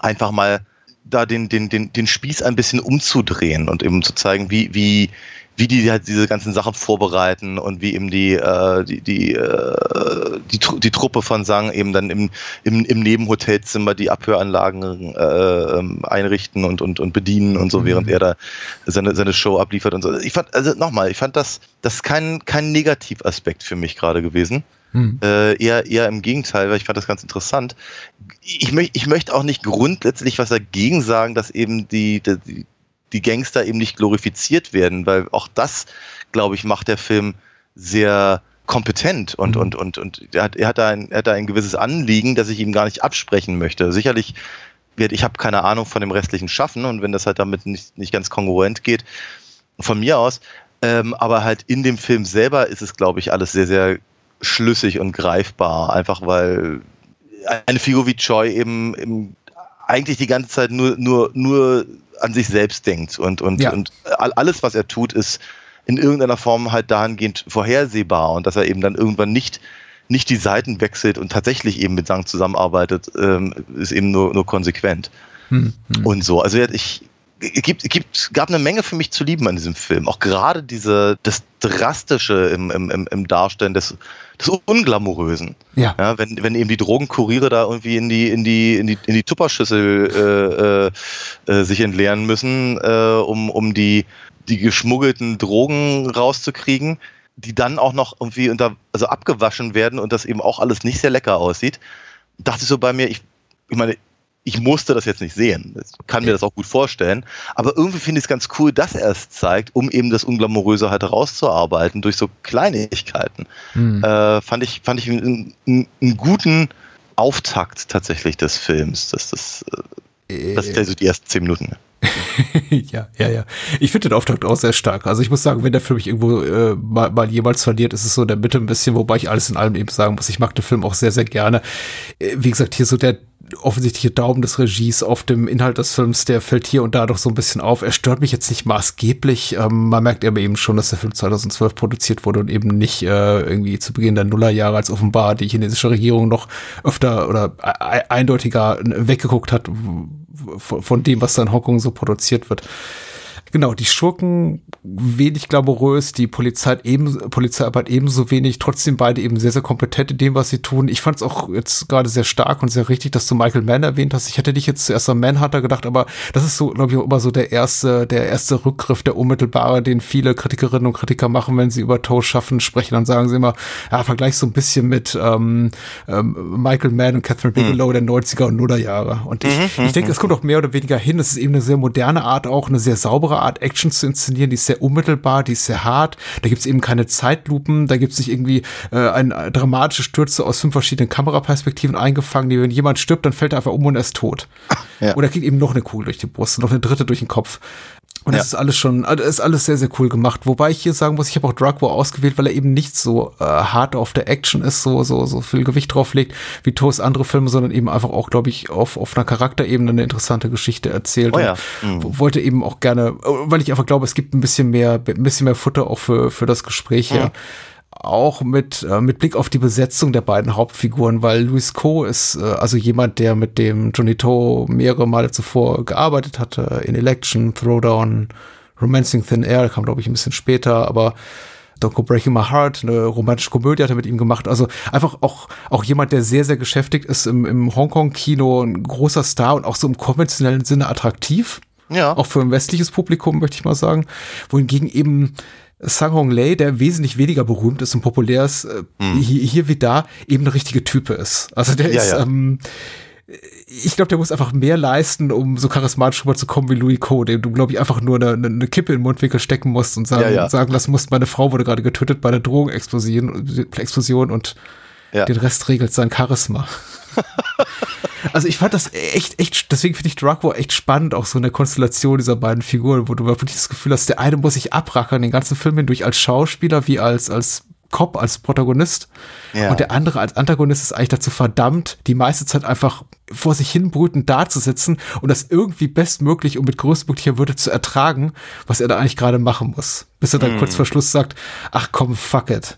Einfach mal da den, den, den, den Spieß ein bisschen umzudrehen und eben zu zeigen, wie, wie, wie die halt diese ganzen Sachen vorbereiten und wie eben die, äh, die, die, äh, die, die Truppe von Sang eben dann im, im, im Nebenhotelzimmer die Abhöranlagen äh, ähm, einrichten und, und, und bedienen und so, Mhm. während er da seine, seine Show abliefert und so. Ich fand, also nochmal, ich fand das, das ist kein, kein Negativaspekt für mich gerade gewesen. Hm. Äh, eher, eher im Gegenteil, weil ich fand das ganz interessant. Ich, möcht, ich möchte auch nicht grundsätzlich was dagegen sagen, dass eben die, die, die Gangster eben nicht glorifiziert werden, weil auch das, glaube ich, macht der Film sehr kompetent und, Mhm. und, und, und er hat, er, hat da ein, er hat da ein gewisses Anliegen, das ich ihm gar nicht absprechen möchte. Sicherlich wird, ich habe keine Ahnung von dem restlichen Schaffen und wenn das halt damit nicht, nicht ganz kongruent geht, von mir aus, ähm, aber halt in dem Film selber ist es, glaube ich, alles sehr, sehr schlüssig und greifbar, einfach weil eine Figur wie Choi eben, eben eigentlich die ganze Zeit nur, nur, nur an sich selbst denkt und, und, Ja. und all- alles, was er tut, ist in irgendeiner Form halt dahingehend vorhersehbar und dass er eben dann irgendwann nicht nicht die Seiten wechselt und tatsächlich eben mit Sang zusammenarbeitet, ähm, ist eben nur, nur konsequent. Hm. Hm. Und so. Also ich gibt, es gibt, gab eine Menge für mich zu lieben an diesem Film. Auch gerade diese, das Drastische im, im, im, im Darstellen des, des Unglamourösen. Ja. Ja, wenn, wenn eben die Drogenkuriere da irgendwie in die, in die, in die, in die Tupperschüssel äh, äh, äh, sich entleeren müssen, äh, um, um die, die geschmuggelten Drogen rauszukriegen, die dann auch noch irgendwie unter, also abgewaschen werden und das eben auch alles nicht sehr lecker aussieht, dachte ich so bei mir, ich, ich meine, ich musste das jetzt nicht sehen. Ich kann mir das auch gut vorstellen. Aber irgendwie finde ich es ganz cool, dass er es zeigt, um eben das Unglamouröse halt herauszuarbeiten durch so Kleinigkeiten. Hm. Äh, fand ich, fand ich einen, einen, guten Auftakt tatsächlich des Films. Das, das, äh, das sind so die ersten zehn Minuten. ja, ja, ja. Ich finde den Auftakt auch sehr stark. Also ich muss sagen, wenn der Film mich irgendwo äh, mal, mal jemals verliert, ist es so in der Mitte ein bisschen, wobei ich alles in allem eben sagen muss, ich mag den Film auch sehr, sehr gerne. Äh, wie gesagt, hier so der offensichtliche Daumen des Regies auf dem Inhalt des Films, der fällt hier und da doch so ein bisschen auf. Er stört mich jetzt nicht maßgeblich. Ähm, man merkt aber eben schon, dass der Film 2012 produziert wurde und eben nicht äh, irgendwie zu Beginn der Nullerjahre, als offenbar die chinesische Regierung noch öfter oder e eindeutiger weggeguckt hat von, dem, was da in Hongkong so produziert wird. Genau, die Schurken wenig glamourös, die Polizei eben, Polizeiarbeit ebenso wenig, trotzdem beide eben sehr, sehr kompetent in dem, was sie tun. Ich fand es auch jetzt gerade sehr stark und sehr richtig, dass du Michael Mann erwähnt hast. Ich hätte dich jetzt zuerst an Manhunter gedacht, aber das ist so, glaube ich, auch immer so der erste, der erste Rückgriff, der unmittelbare, den viele Kritikerinnen und Kritiker machen, wenn sie über Toe schaffen sprechen, dann sagen sie immer, ja, vergleich so ein bisschen mit ähm, ähm, Michael Mann und Catherine Bigelow der 90er und Nullerjahre. Und ich, ich denke, es kommt auch mehr oder weniger hin. Es ist eben eine sehr moderne Art auch, eine sehr saubere Art Action zu inszenieren, die ist sehr unmittelbar, die ist sehr hart, da gibt's eben keine Zeitlupen, da gibt's nicht irgendwie äh, ein, äh, dramatische Stürze aus fünf verschiedenen Kameraperspektiven eingefangen, die wenn jemand stirbt, dann fällt er einfach um und er ist tot. Ja. Oder kriegt eben noch eine Kugel durch die Brust, noch eine dritte durch den Kopf. Und das Ja. ist alles schon, also ist alles sehr, sehr cool gemacht. Wobei ich hier sagen muss, ich habe auch Drug War ausgewählt, weil er eben nicht so äh, hart auf der Action ist, so, so, so viel Gewicht drauf legt wie Toast andere Filme, sondern eben einfach auch, glaube ich, auf, auf einer Charakterebene eine interessante Geschichte erzählt. Oh ja. W- wollte eben auch gerne, äh, weil ich einfach glaube, es gibt ein bisschen mehr, ein bisschen mehr Futter auch für, für das Gespräch hier. Auch mit, äh, mit Blick auf die Besetzung der beiden Hauptfiguren, weil Luis Co. ist äh, also jemand, der mit dem Johnny To mehrere Male zuvor gearbeitet hatte, in Election, Throwdown, Romancing Thin Air, kam glaube ich ein bisschen später, aber Don't Go Breaking My Heart, eine romantische Komödie hat er mit ihm gemacht. Also einfach auch, auch jemand, der sehr, sehr geschäftigt ist im, im Hongkong-Kino, ein großer Star und auch so im konventionellen Sinne attraktiv. Ja. Auch für ein westliches Publikum, möchte ich mal sagen. Wohingegen eben Sang Hong Lei, der wesentlich weniger berühmt ist und populär ist, äh, hier, hier wie da eben eine richtige Type ist. Also der Ja, ist, ja. ähm, ich glaube, der muss einfach mehr leisten, um so charismatisch rüberzukommen wie Louis Co., dem du, glaube ich, einfach nur eine, eine, eine Kippe in den Mundwinkel stecken musst und sagen, Ja, ja. sagen lassen musst, meine Frau wurde gerade getötet bei einer Drogenexplosion Explosion und Ja. den Rest regelt sein Charisma. Also ich fand das echt, echt, deswegen finde ich Drug War echt spannend, auch so in der Konstellation dieser beiden Figuren, wo du wirklich das Gefühl hast, der eine muss sich abrackern, den ganzen Film hindurch als Schauspieler, wie als, als Cop, als Protagonist. Ja. Und der andere als Antagonist ist eigentlich dazu verdammt, die meiste Zeit einfach vor sich hin brütend dazusitzen und das irgendwie bestmöglich und mit größtmöglicher Würde zu ertragen, was er da eigentlich gerade machen muss. Bis er dann kurz vor Schluss sagt, ach komm, fuck it.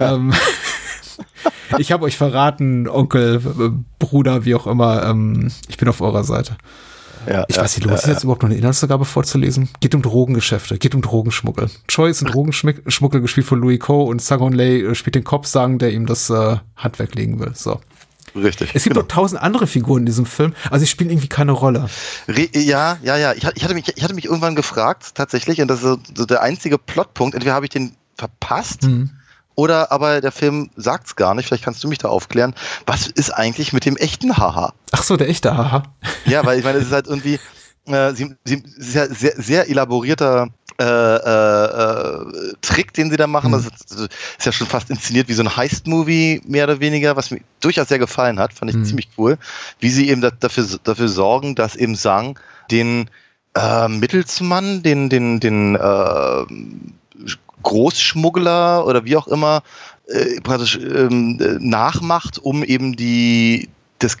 Ähm, ich habe euch verraten, Onkel, äh, Bruder, wie auch immer, ähm, ich bin auf eurer Seite. ja, Ich ja, weiß nicht, lohnt es sich jetzt überhaupt noch eine Inhaltsangabe vorzulesen? Geht um Drogengeschäfte, geht um Drogenschmuggel. Choi ist ein Drogenschmuggel gespielt von Louis Ko und Sang Hon Lei äh, spielt den Kopf sagen, der ihm das äh, Handwerk legen will. So. Richtig. Es gibt genau. noch tausend andere Figuren in diesem Film, also sie spielen irgendwie keine Rolle. Re ja, ja, ja. Ich, ich, hatte mich, ich hatte mich irgendwann gefragt, tatsächlich, und das ist so, so der einzige Plotpunkt. Entweder habe ich den verpasst Mhm. Oder aber der Film sagt's gar nicht. Vielleicht kannst du mich da aufklären. Was ist eigentlich mit dem echten Haha? Ach so, der echte Haha. Ja, weil ich meine, es ist halt irgendwie, äh, sie, sie, es ist ja sehr, sehr elaborierter äh, äh, äh, Trick, den sie da machen. Das ist, das ist ja schon fast inszeniert wie so ein Heist-Movie, mehr oder weniger, was mir durchaus sehr gefallen hat. Fand ich Mhm. ziemlich cool. Wie sie eben da, dafür, dafür sorgen, dass eben Sang den äh, Mittelsmann, den, den, den äh, Großschmuggler oder wie auch immer äh, praktisch ähm, äh, nachmacht, um eben die das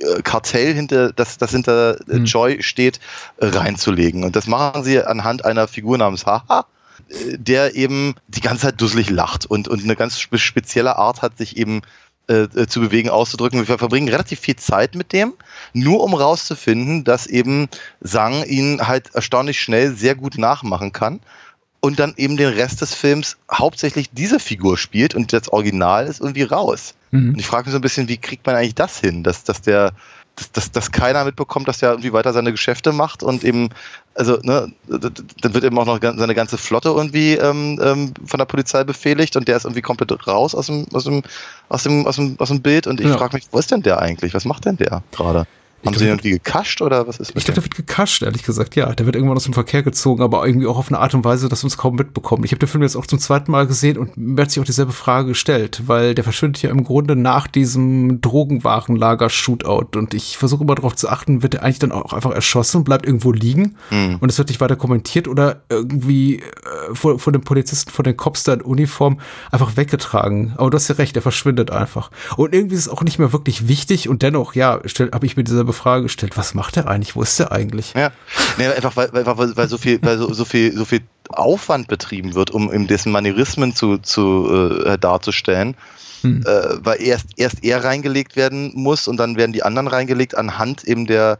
äh, Kartell hinter das das hinter äh, Hm. Joy steht reinzulegen und das machen sie anhand einer Figur namens Haha der eben die ganze Zeit dusselig lacht und und eine ganz spe spezielle Art hat sich eben äh, zu bewegen, auszudrücken. Wir verbringen relativ viel Zeit mit dem, nur um rauszufinden, dass eben Sang ihn halt erstaunlich schnell sehr gut nachmachen kann und dann eben den Rest des Films hauptsächlich diese Figur spielt und das Original ist irgendwie raus. Mhm. Und ich frage mich so ein bisschen, wie kriegt man eigentlich das hin, dass, dass der, dass, dass, dass keiner mitbekommt, dass der irgendwie weiter seine Geschäfte macht und eben, also, ne, dann wird eben auch noch seine ganze Flotte irgendwie ähm, ähm, von der Polizei befehligt und der ist irgendwie komplett raus aus dem, aus dem, aus dem, aus dem, aus dem Bild und ich Ja. frage mich, wo ist denn der eigentlich? Was macht denn der gerade? Haben glaub, sie ihn der irgendwie gekascht oder was ist Ich glaube, der wird gekascht, ehrlich gesagt. Ja, der wird irgendwann aus dem Verkehr gezogen, aber irgendwie auch auf eine Art und Weise, dass wir uns kaum mitbekommen. Ich habe den Film jetzt auch zum zweiten Mal gesehen und mir hat sich auch dieselbe Frage gestellt, weil der verschwindet ja im Grunde nach diesem Drogenwarenlager-Shootout und ich versuche immer darauf zu achten, wird er eigentlich dann auch einfach erschossen und bleibt irgendwo liegen Hm. und es wird nicht weiter kommentiert oder irgendwie äh, vor, vor den Polizisten, vor den Cops da in Uniform einfach weggetragen. Aber du hast ja recht, er verschwindet einfach. Und irgendwie ist es auch nicht mehr wirklich wichtig und dennoch, ja, habe ich mir dieselbe Frage gestellt, was macht er eigentlich? Wo ist er eigentlich? Ja, nee, einfach weil, weil, weil, so viel, weil so, so viel, so viel Aufwand betrieben wird, um eben dessen Manierismen zu, zu äh, darzustellen, Hm. äh, weil erst erst er reingelegt werden muss und dann werden die anderen reingelegt anhand eben der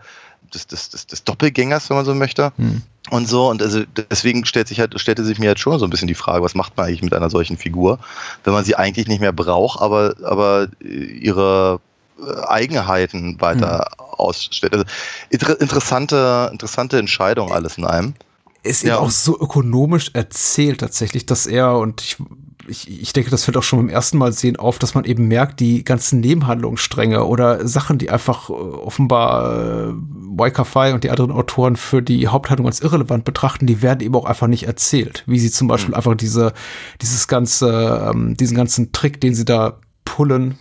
des, des, des, des Doppelgängers, wenn man so möchte. Hm. Und so, und also deswegen stellt sich halt, stellte sich mir jetzt schon so ein bisschen die Frage, was macht man eigentlich mit einer solchen Figur, wenn man sie eigentlich nicht mehr braucht, aber, aber ihre Eigenheiten weiter ausstellt. Also inter interessante, interessante Entscheidung alles in einem. ist Ja, eben auch so ökonomisch erzählt tatsächlich, dass er und ich ich, ich denke, das fällt auch schon beim ersten Mal sehen auf, dass man eben merkt, die ganzen Nebenhandlungsstränge oder Sachen, die einfach äh, offenbar äh, Waikafai und die anderen Autoren für die Haupthandlung als irrelevant betrachten, die werden eben auch einfach nicht erzählt. Wie sie zum Beispiel mhm. einfach diese, dieses ganze, ähm, diesen ganzen Trick, den sie da pullen,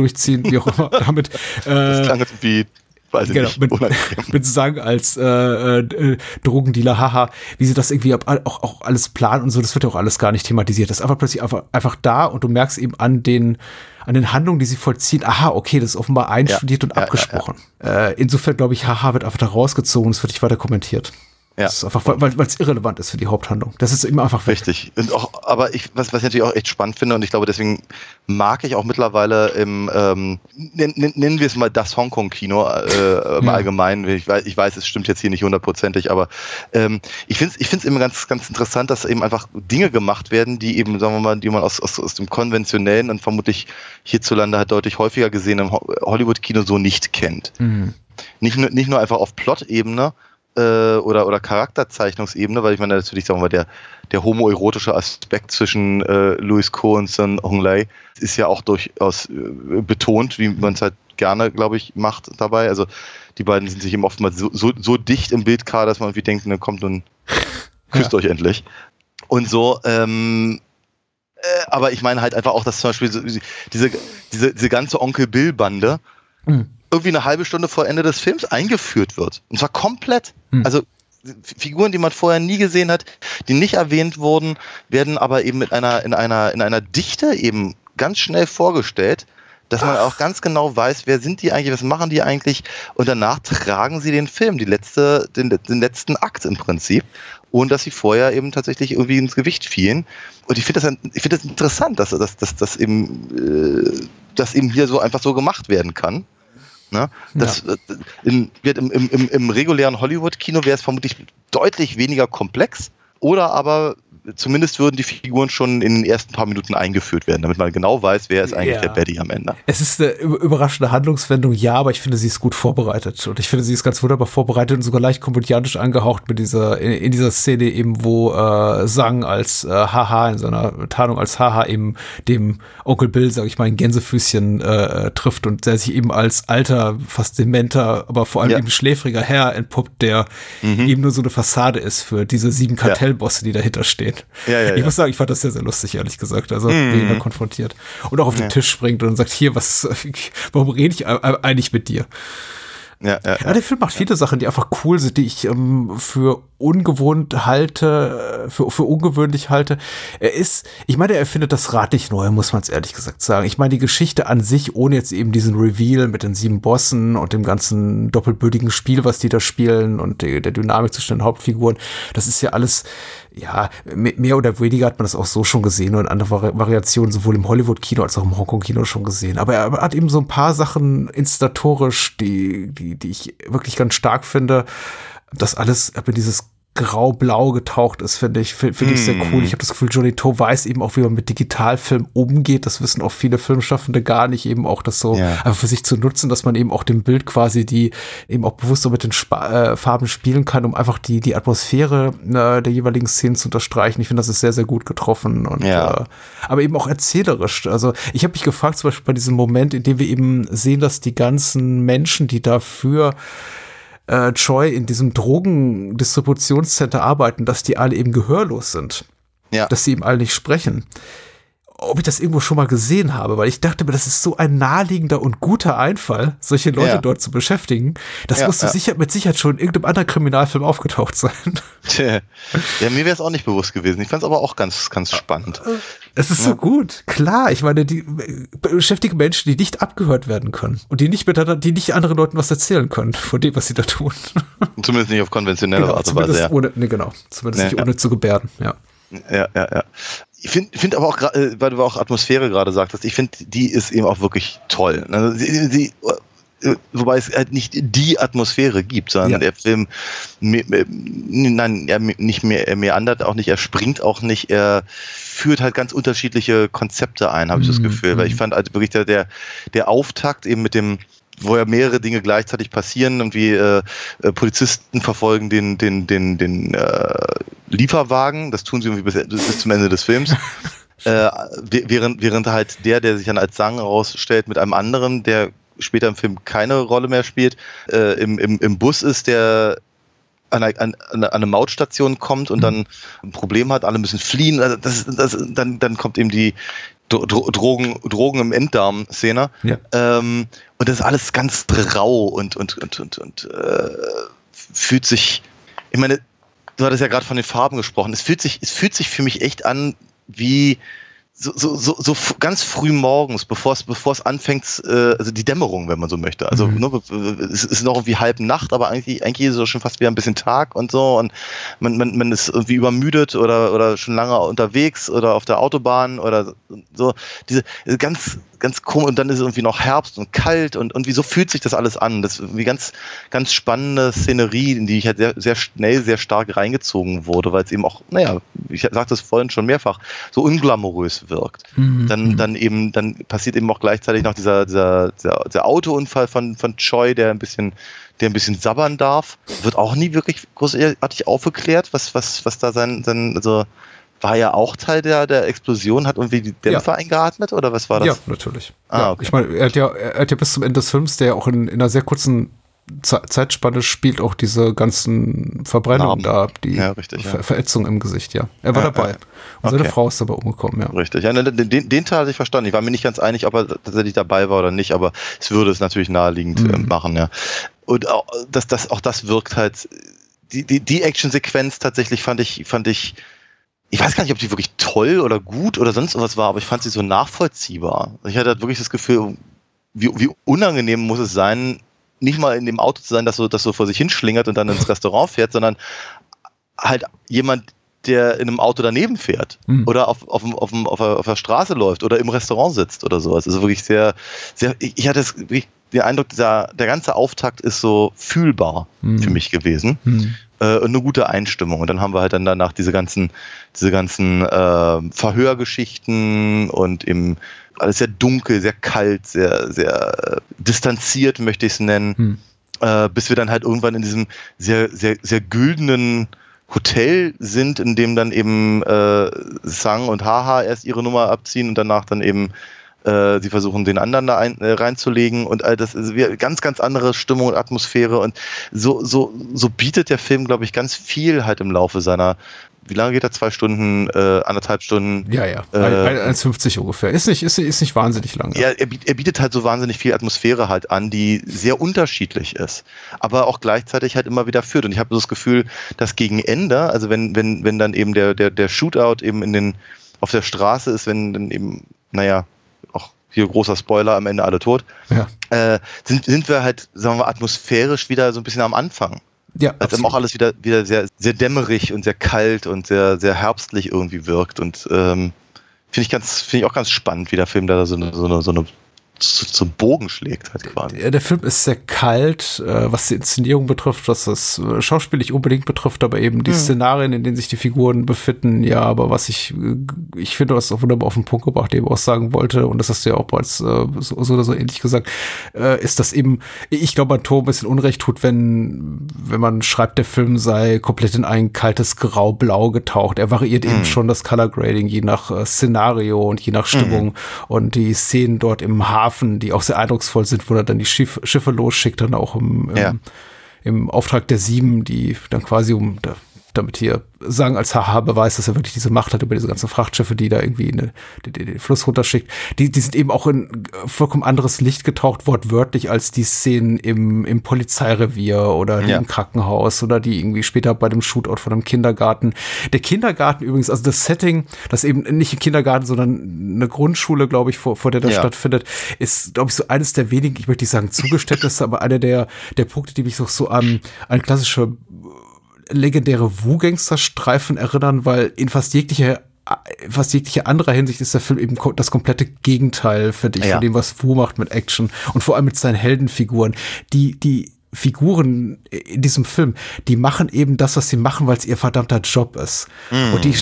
durchziehen, wie auch immer, damit. Äh, das klang jetzt wie weiß ich genau, nicht. Mit, mit sagen als äh, äh, Drogendealer, haha, wie sie das irgendwie auch, auch alles planen und so, das wird ja auch alles gar nicht thematisiert. Das ist einfach plötzlich einfach, einfach da und du merkst eben an den an den Handlungen, die sie vollziehen, aha, okay, das ist offenbar einstudiert ja, und ja, abgesprochen. Ja, äh, insofern glaube ich, haha, wird einfach da rausgezogen, es wird nicht weiter kommentiert. Ja. Das ist einfach, weil es irrelevant ist für die Haupthandlung. Das ist immer einfach weg. Richtig. Und auch, aber ich, was, was ich natürlich auch echt spannend finde, und ich glaube, deswegen mag ich auch mittlerweile im, ähm, nennen wir es mal das Hongkong-Kino äh, im ja. Allgemeinen. Ich weiß, ich weiß, es stimmt jetzt hier nicht hundertprozentig, aber ähm, ich finde es ich find's immer ganz, ganz interessant, dass eben einfach Dinge gemacht werden, die eben, sagen wir mal, die man aus, aus, aus dem konventionellen und vermutlich hierzulande halt deutlich häufiger gesehen im Hollywood-Kino so nicht kennt. Mhm. Nicht, nicht nur einfach auf Plot-Ebene, äh, oder, oder Charakterzeichnungsebene, weil ich meine natürlich, sagen wir der, der homoerotische Aspekt zwischen äh, Louis Ko und Sun Honglei ist ja auch durchaus äh, betont, wie man es halt gerne, glaube ich, macht dabei. Also die beiden sind sich eben oftmals so, so, so dicht im Bildkader, dass man irgendwie denkt, dann kommt und küsst ja. euch endlich. Und so, ähm, äh, aber ich meine halt einfach auch, dass zum Beispiel so, diese, diese, diese ganze Onkel Bill-Bande, mhm irgendwie eine halbe Stunde vor Ende des Films eingeführt wird. Und zwar komplett. Hm. Also Figuren, die man vorher nie gesehen hat, die nicht erwähnt wurden, werden aber eben mit einer, in einer, in einer Dichte eben ganz schnell vorgestellt, dass man auch ganz genau weiß, wer sind die eigentlich, was machen die eigentlich und danach tragen sie den Film, die letzte, den, den letzten Akt im Prinzip, ohne dass sie vorher eben tatsächlich irgendwie ins Gewicht fielen. Und ich finde das, ich finde das interessant, dass, dass, dass, dass eben, äh, dass eben hier so einfach so gemacht werden kann. Ne? Das, ja. Äh, in, im, im, im regulären Hollywood-Kino wäre es vermutlich deutlich weniger komplex oder aber zumindest würden die Figuren schon in den ersten paar Minuten eingeführt werden, damit man genau weiß, wer ist eigentlich ja. der Betty am Ende. Es ist eine überraschende Handlungswendung, ja, aber ich finde, sie ist gut vorbereitet. Und ich finde, sie ist ganz wunderbar vorbereitet und sogar leicht komödiantisch angehaucht mit dieser, in, in dieser Szene eben, wo äh, Sang als äh, Haha in seiner Tarnung als Haha eben dem Onkel Bill, sag ich mal, ein Gänsefüßchen äh, trifft und der sich eben als alter, fast dementer, aber vor allem ja. eben schläfriger Herr entpuppt, der mhm. eben nur so eine Fassade ist für diese sieben Kartellbosse, die dahinter stehen. Ja, ja, ich muss sagen, ich fand das sehr, sehr lustig, ehrlich gesagt. Also, mhm. wie da konfrontiert. Und auch auf den Tisch springt und sagt, hier, was, warum rede ich eigentlich mit dir? Ja, ja, ja. der Film macht viele Sachen, die einfach cool sind, die ich ähm, für ungewohnt halte, für, für ungewöhnlich halte. Er ist, ich meine, er findet das Rad nicht neu, muss man es ehrlich gesagt sagen. Ich meine, die Geschichte an sich, ohne jetzt eben diesen Reveal mit den sieben Bossen und dem ganzen doppelbödigen Spiel, was die da spielen und der, der Dynamik zwischen den Hauptfiguren, das ist ja alles ja, mehr oder weniger hat man das auch so schon gesehen und andere Variationen sowohl im Hollywood-Kino als auch im Hongkong-Kino schon gesehen. Aber er hat eben so ein paar Sachen instatorisch, die, die, die ich wirklich ganz stark finde. Das alles, aber dieses grau-blau getaucht ist, finde ich, finde find ich sehr cool. Ich habe das Gefühl, Johnny To weiß eben auch, wie man mit Digitalfilm umgeht. Das wissen auch viele Filmschaffende gar nicht, eben auch das so ja. einfach für sich zu nutzen, dass man eben auch dem Bild quasi die eben auch bewusst so mit den Sp äh, Farben spielen kann, um einfach die, die Atmosphäre äh, der jeweiligen Szenen zu unterstreichen. Ich finde, das ist sehr, sehr gut getroffen und ja. äh, aber eben auch erzählerisch. Also ich habe mich gefragt, zum Beispiel bei diesem Moment, in dem wir eben sehen, dass die ganzen Menschen, die dafür äh, Choi in diesem Drogendistributionscenter arbeiten, dass die alle eben gehörlos sind. Ja. Dass sie eben alle nicht sprechen ob ich das irgendwo schon mal gesehen habe, weil ich dachte mir, das ist so ein naheliegender und guter Einfall, solche Leute ja. dort zu beschäftigen. Das ja, muss ja. Sicher, mit Sicherheit schon in irgendeinem anderen Kriminalfilm aufgetaucht sein. Tja. Ja, mir wäre es auch nicht bewusst gewesen. Ich fand es aber auch ganz, ganz spannend. Es ist so gut. Klar, ich meine, die beschäftigen Menschen, die nicht abgehört werden können und die nicht miteinander, die nicht anderen Leuten was erzählen können von dem, was sie da tun. Zumindest nicht auf konventionelle genau, Art und Weise. Ja. Ohne, nee, genau. Zumindest nee, nicht ohne zu gebärden, ja. Ja, ja, ja ich finde find aber auch, äh, weil du auch Atmosphäre gerade sagtest, ich finde, die ist eben auch wirklich toll. Also sie, sie, äh, wobei es halt nicht die Atmosphäre gibt, sondern ja. der Film, nein, er nicht mehr, er meandert auch nicht, er springt auch nicht, er führt halt ganz unterschiedliche Konzepte ein, habe ich das mhm, Gefühl, weil ich mhm. fand halt wirklich der, der, der Auftakt eben mit dem, wo ja mehrere Dinge gleichzeitig passieren und wie äh, äh, Polizisten verfolgen den, den, den, den äh, Lieferwagen, das tun sie irgendwie bis, bis zum Ende des Films. Äh, während, während halt der, der sich dann als Sang herausstellt, mit einem anderen, der später im Film keine Rolle mehr spielt, äh, im, im, im Bus ist, der an eine, an eine Mautstation kommt und mhm. dann ein Problem hat, alle müssen fliehen. Also das, das, dann, dann kommt eben die Drogen, Drogen im Enddarm-Szene. Ja. Ähm, und das ist alles ganz rau und, und, und, und, und äh, fühlt sich, ich meine, du hattest ja gerade von den Farben gesprochen. Es fühlt sich, es fühlt sich für mich echt an wie so, so, so, so ganz früh morgens, bevor es, bevor es anfängt, äh, also die Dämmerung, wenn man so möchte. Also mhm. ne, es ist noch irgendwie halb Nacht, aber eigentlich, eigentlich ist es schon fast wieder ein bisschen Tag und so und man, man, man ist irgendwie übermüdet oder, oder schon lange unterwegs oder auf der Autobahn oder so. Diese ganz, ganz komisch und dann ist es irgendwie noch Herbst und kalt und irgendwie so fühlt sich das alles an. Das ist irgendwie ganz, ganz spannende Szenerie, in die ich halt sehr, sehr schnell, sehr stark reingezogen wurde, weil es eben auch, naja, ich sagte es vorhin schon mehrfach, so unglamourös wirkt. Mhm. Dann, dann eben, dann passiert eben auch gleichzeitig noch dieser, dieser, dieser, der Autounfall von, von Choi, der ein bisschen der ein bisschen sabbern darf, wird auch nie wirklich großartig aufgeklärt, was, was, was da sein, sein also war ja auch Teil der, der Explosion, hat irgendwie die Dämpfer ja. eingeatmet oder was war das? Ja, natürlich. Ah, ja, okay. Ich meine, er hat ja, er hat ja bis zum Ende des Films, der ja auch in, in einer sehr kurzen Zeitspanne spielt auch diese ganzen Verbrennungen da, die ja, richtig, Ver Verätzung im Gesicht, ja. Er war dabei. Und seine Frau ist dabei umgekommen, ja. Richtig. Ja, den, den Teil hatte ich verstanden. Ich war mir nicht ganz einig, ob er tatsächlich dabei war oder nicht, aber es würde es natürlich naheliegend mhm. Äh, machen, ja. Und auch das, das, auch das wirkt halt. Die, die, die Action-Sequenz tatsächlich fand ich, fand ich ich weiß gar nicht, ob die wirklich toll oder gut oder sonst was war, aber ich fand sie so nachvollziehbar. Ich hatte halt wirklich das Gefühl, wie, wie unangenehm muss es sein, nicht mal in dem Auto zu sein, das so, das so vor sich hinschlingert und dann ins Restaurant fährt, sondern halt jemand, der in einem Auto daneben fährt mhm. oder auf, auf, auf, auf, auf der Straße läuft oder im Restaurant sitzt oder sowas. Also wirklich sehr, sehr, ich hatte das, den Eindruck, dieser, der ganze Auftakt ist so fühlbar mhm. für mich gewesen. Mhm äh, eine gute Einstimmung. Und dann haben wir halt dann danach diese ganzen, diese ganzen äh, Verhörgeschichten und im alles sehr dunkel, sehr kalt, sehr, sehr äh, distanziert, möchte ich es nennen. Hm. Äh, bis wir dann halt irgendwann in diesem sehr, sehr, sehr güldenen Hotel sind, in dem dann eben äh, Sang und Haha erst ihre Nummer abziehen und danach dann eben äh, sie versuchen den anderen da ein, äh, reinzulegen und all das ist ganz, ganz andere Stimmung und Atmosphäre und so, so, so bietet der Film, glaube ich, ganz viel halt im Laufe seiner, wie lange geht er? Zwei Stunden, äh, anderthalb Stunden? Ja, ja. Äh, 1,50 ungefähr. Ist nicht, ist, ist nicht wahnsinnig lang. Ja, er, er bietet halt so wahnsinnig viel Atmosphäre halt an, die sehr unterschiedlich ist, aber auch gleichzeitig halt immer wieder führt. Und ich habe das Gefühl, dass gegen Ende, also wenn, wenn, wenn dann eben der, der, der Shootout eben in den, auf der Straße ist, wenn dann eben, naja, hier großer Spoiler, am Ende alle tot, ja. äh, sind, sind wir halt, sagen wir, atmosphärisch wieder so ein bisschen am Anfang. Ja, als eben auch alles wieder, wieder sehr, sehr dämmerig und sehr kalt und sehr, sehr herbstlich irgendwie wirkt. Und ähm, finde ich ganz, finde ich auch ganz spannend, wie der Film da so eine, so eine, so eine zum Bogen schlägt halt quasi. Der, der Film ist sehr kalt, äh, was die Inszenierung betrifft, was das äh, Schauspiel nicht unbedingt betrifft, aber eben die hm. Szenarien, in denen sich die Figuren befinden, ja, aber was ich, äh, ich finde, du hast auch wunderbar auf den Punkt gebracht, eben auch sagen wollte, und das hast du ja auch bereits äh, so, so oder so ähnlich gesagt, äh, ist das eben, ich glaube, man Tor ein bisschen Unrecht tut, wenn, wenn man schreibt, der Film sei komplett in ein kaltes Grau-Blau getaucht. Er variiert hm. eben schon das Color Grading je nach äh, Szenario und je nach Stimmung hm. und die Szenen dort im Hafen Hafen, die auch sehr eindrucksvoll sind, wo er dann die Schiff, Schiffe losschickt, dann auch im, im, ja. im Auftrag der Sieben, die dann quasi um, da damit hier sagen als Haha-Beweis, dass er wirklich diese Macht hat über diese ganzen Frachtschiffe, die da irgendwie in den, den Fluss runterschickt. Die, die sind eben auch in vollkommen anderes Licht getaucht, wortwörtlich, als die Szenen im, im Polizeirevier oder ja. im Krankenhaus oder die irgendwie später bei dem Shootout von einem Kindergarten. Der Kindergarten übrigens, also das Setting, das eben nicht ein Kindergarten, sondern eine Grundschule, glaube ich, vor, vor der das ja. stattfindet, ist, glaube ich, so eines der wenigen, ich möchte nicht sagen Zugeständnisse, aber einer der, der Punkte, die mich so, so an, an klassische legendäre Wu-Gangster-Streifen erinnern, weil in fast jeglicher fast jegliche anderer Hinsicht ist der Film eben das komplette Gegenteil für dich, ja. von dem, was Wu macht mit Action und vor allem mit seinen Heldenfiguren. Die, die Figuren in diesem Film, die machen eben das, was sie machen, weil es ihr verdammter Job ist. Mhm. Und die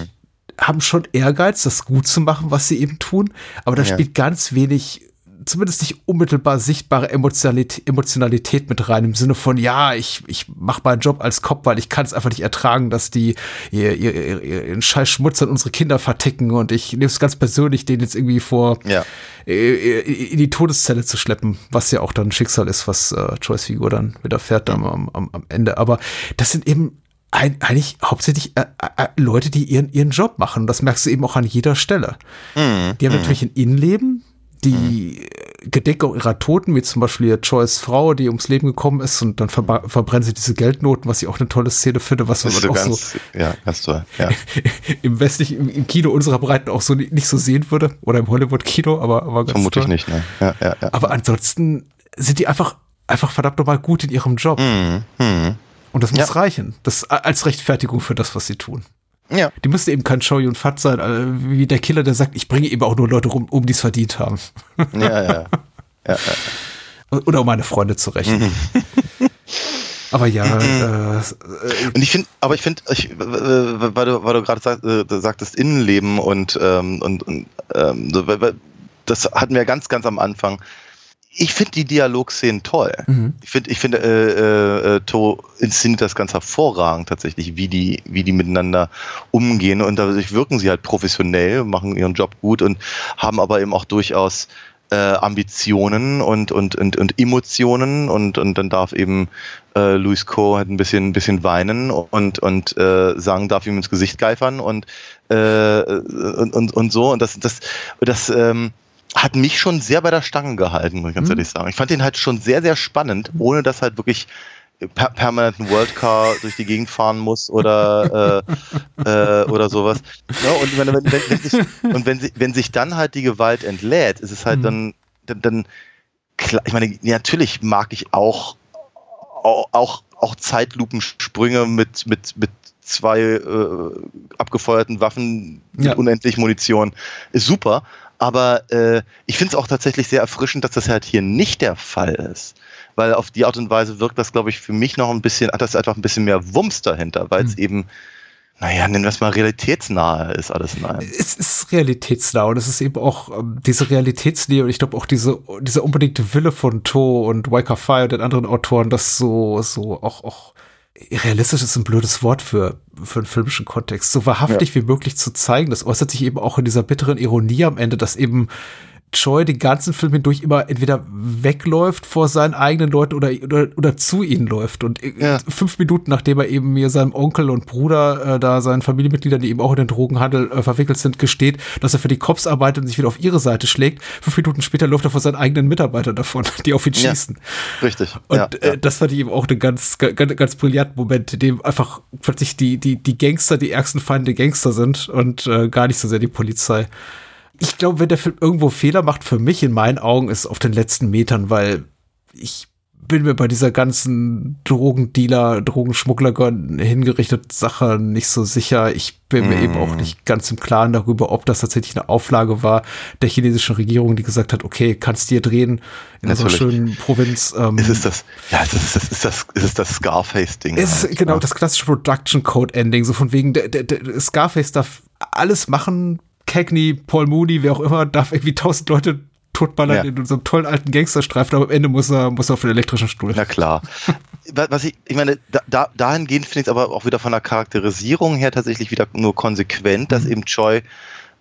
haben schon Ehrgeiz, das gut zu machen, was sie eben tun, aber da ja. spielt ganz wenig zumindest nicht unmittelbar sichtbare Emotionalität, Emotionalität mit rein, im Sinne von, ja, ich, ich mache meinen Job als Cop, weil ich kann es einfach nicht ertragen, dass die ihr, ihr, ihr, ihren scheiß Schmutz an unsere Kinder verticken und ich nehme es ganz persönlich, den jetzt irgendwie vor Ja. äh, in die Todeszelle zu schleppen, was ja auch dann ein Schicksal ist, was äh, Joyce Figur dann widerfährt dann am, am, am Ende. Aber das sind eben ein, eigentlich hauptsächlich äh, äh, Leute, die ihren, ihren Job machen. Das merkst du eben auch an jeder Stelle. Mhm. Die haben natürlich ein Innenleben, die Gedeckung ihrer Toten, wie zum Beispiel ihr Joyce Frau, die ums Leben gekommen ist und dann verba- verbrennen sie diese Geldnoten, was ich auch eine tolle Szene finde, was man ist auch ganz, so ja, ganz toll. Ja. im westlichen, im, Kino unserer Breiten auch so ni- nicht so sehen würde oder im Hollywood-Kino, aber, aber ganz Vermutlich toll. nicht, ne? Ja, ja, ja. Aber ansonsten sind die einfach, einfach verdammt nochmal gut in ihrem Job. Mhm. Mhm. Und das muss Ja. reichen. Das als Rechtfertigung für das, was sie tun. Ja. Die müssen eben kein Show und Fat sein, äh, wie der Killer, der sagt, ich bringe eben auch nur Leute rum, um die es verdient haben. Ja, ja. ja, ja. Oder um meine Freunde zu rächen. Aber ja, äh, Und ich finde, aber ich finde, äh, weil du, weil du gerade sag, äh, sagtest Innenleben und, ähm, und, und ähm, das hatten wir ganz, ganz am Anfang. Ich finde die Dialogszenen toll. Mhm. Ich finde, ich finde, äh, äh, äh, To inszeniert das ganz hervorragend tatsächlich, wie die, wie die miteinander umgehen und dadurch wirken sie halt professionell, machen ihren Job gut und haben aber eben auch durchaus äh, Ambitionen und, und, und, und Emotionen und, und dann darf eben äh, Louis Co. halt ein bisschen, ein bisschen weinen und, und äh, sagen, darf ihm ins Gesicht geifern und, äh, und, und, und so. Und das, das, das ähm, hat mich schon sehr bei der Stange gehalten, muss ich ganz Mhm. ehrlich sagen. Ich fand den halt schon sehr, sehr spannend, ohne dass halt wirklich per permanent ein Worldcar durch die Gegend fahren muss oder äh, äh, oder sowas. Ja, und wenn, wenn, wenn, wenn, sich, und wenn, wenn sich dann halt die Gewalt entlädt, ist es halt Mhm. dann, dann, dann klar, ich meine, natürlich mag ich auch auch, auch, Zeitlupensprünge mit, mit, mit zwei äh, abgefeuerten Waffen mit Ja. unendlich Munition. Ist super. Aber äh, ich finde es auch tatsächlich sehr erfrischend, dass das halt hier nicht der Fall ist. Weil auf die Art und Weise wirkt das, glaube ich, für mich noch ein bisschen, hat das einfach ein bisschen mehr Wumms dahinter, weil es Mhm. eben, naja, nennen wir es mal realitätsnahe ist alles in allem. es ist realitätsnah und es ist eben auch ähm, diese Realitätsnähe und ich glaube auch diese, dieser unbedingte Wille von To und Waker Fire und den anderen Autoren, das so, so auch, auch realistisch ist ein blödes Wort für, für einen filmischen Kontext, so wahrhaftig wie möglich zu zeigen. Das äußert sich eben auch in dieser bitteren Ironie am Ende, dass eben Choi den ganzen Film hindurch immer entweder wegläuft vor seinen eigenen Leuten oder, oder, oder zu ihnen läuft. Und äh, Ja. fünf Minuten, nachdem er eben mir seinem Onkel und Bruder, äh, da seinen Familienmitgliedern, die eben auch in den Drogenhandel äh, verwickelt sind, gesteht, dass er für die Cops arbeitet und sich wieder auf ihre Seite schlägt. Fünf Minuten später läuft er vor seinen eigenen Mitarbeitern davon, die auf ihn Ja. schießen. Richtig. Und ja, Äh, ja. das fand ich eben auch einen ganz, ganz, ganz brillanten Moment, in dem einfach plötzlich die, die, die Gangster die ärgsten Feinde Gangster sind und äh, gar nicht so sehr die Polizei. Ich glaube, wenn der Film irgendwo Fehler macht, für mich in meinen Augen, ist auf den letzten Metern, weil ich bin mir bei dieser ganzen Drogendealer, Drogenschmuggler hingerichteten Sache nicht so sicher. Ich bin mir Mm. eben auch nicht ganz im Klaren darüber, ob das tatsächlich eine Auflage war der chinesischen Regierung, die gesagt hat, okay, kannst dir drehen in unserer Natürlich. schönen Provinz. Ähm, Es ist das, ja, es ist das, ist das, es ist das Scarface-Ding. es halt, ist genau ne? das klassische Production Code Ending, so von wegen, der, der, der Scarface darf alles machen, Cagney, Paul Mooney, wer auch immer, darf irgendwie tausend Leute totballern Ja. in unserem tollen alten Gangsterstreifen, aber am Ende muss er, muss er auf den elektrischen Stuhl. Na klar. Wa- Was ich, ich meine, da, da, dahingehend finde ich es aber auch wieder von der Charakterisierung her tatsächlich wieder nur konsequent, dass eben Choi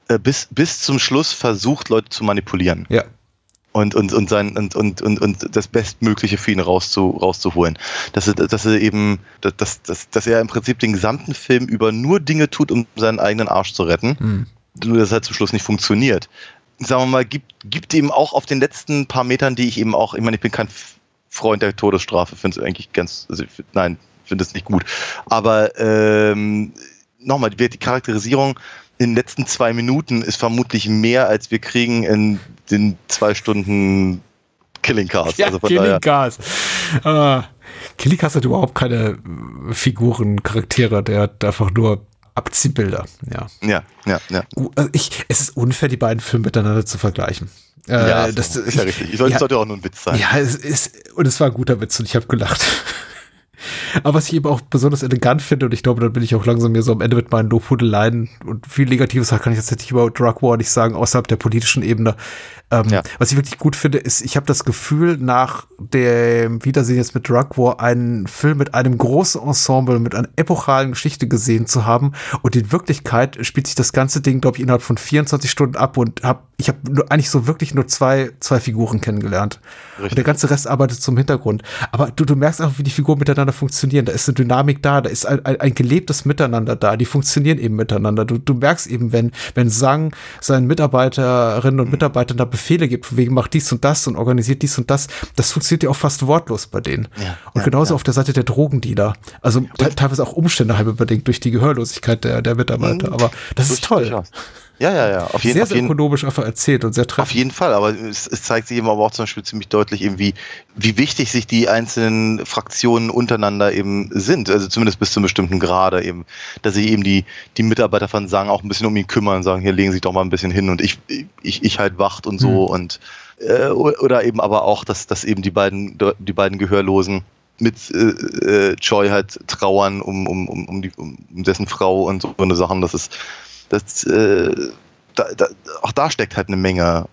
äh, bis, bis zum Schluss versucht, Leute zu manipulieren Ja. und, und, und, sein, und, und, und, und das Bestmögliche für ihn rauszu, rauszuholen. Dass er, dass er eben, dass, dass, dass er im Prinzip den gesamten Film über nur Dinge tut, um seinen eigenen Arsch zu retten, Hm. Nur dass es halt zum Schluss nicht funktioniert. Sagen wir mal, gibt, gibt ihm auch auf den letzten paar Metern, die ich eben auch, ich meine, ich bin kein Freund der Todesstrafe, finde es eigentlich ganz, also nein, finde es nicht gut. Aber ähm, nochmal, die, Charakterisierung in den letzten zwei Minuten ist vermutlich mehr, als wir kriegen in den zwei Stunden Killing Cars. Ja, also Killing daher, Cars. Ah, Killing Cars hat überhaupt keine äh, Figuren, Charaktere, der hat einfach nur Abziehbilder. Ja. ja, ja, ja. Also ich, es ist unfair, die beiden Filme miteinander zu vergleichen. Äh, ja, das ist ja richtig. Ich soll, ja. sollte auch nur ein Witz sein. Ja, es ist, und es war ein guter Witz und ich habe gelacht. Aber was ich eben auch besonders elegant finde, und ich glaube, dann bin ich auch langsam mir so am Ende mit meinen Lobhudeleien und viel Negatives kann ich tatsächlich über Drug War nicht sagen, außerhalb der politischen Ebene. Ähm, ja. Was ich wirklich gut finde, ist, ich habe das Gefühl, nach dem Wiedersehen jetzt mit Drug War einen Film mit einem großen Ensemble, mit einer epochalen Geschichte gesehen zu haben. Und in Wirklichkeit spielt sich das ganze Ding, glaube ich, innerhalb von 24 Stunden ab und hab, ich habe eigentlich so wirklich nur zwei, zwei Figuren kennengelernt. Richtig. Und der ganze Rest arbeitet zum Hintergrund. Aber du, du merkst einfach, wie die Figuren miteinander funktionieren. Da ist eine Dynamik da, da ist ein, ein, ein gelebtes Miteinander da. Die funktionieren eben miteinander. Du, du merkst eben, wenn, wenn Sang seinen Mitarbeiterinnen und Mitarbeitern da Befehle gibt, wegen macht dies und das und organisiert dies und das, das funktioniert ja auch fast wortlos bei denen. Ja, und ja, genauso ja. auf der Seite der Drogendealer. Also teilweise auch Umstände halb bedingt durch die Gehörlosigkeit der, der Mitarbeiter. Mhm. Aber das ist toll. Ja, ja, ja. Auf jeden, sehr, auf sehr ökonomisch einfach erzählt und sehr treffend. Auf jeden Fall, aber es, es, zeigt sich eben aber auch zum Beispiel ziemlich deutlich eben, wie, wie wichtig sich die einzelnen Fraktionen untereinander eben sind. Also zumindest bis zu einem bestimmten Grade eben, dass sich eben die, die Mitarbeiter von Sang auch ein bisschen um ihn kümmern, sagen, hier legen Sie sich doch mal ein bisschen hin und ich, ich, ich halt wacht und so mhm. und äh, oder eben aber auch, dass, dass eben die beiden, die beiden Gehörlosen mit äh, äh, Joy halt trauern um, um, um, um, die, um dessen Frau und so eine Sachen. Das ist das, äh, da, da, auch da steckt halt eine Menge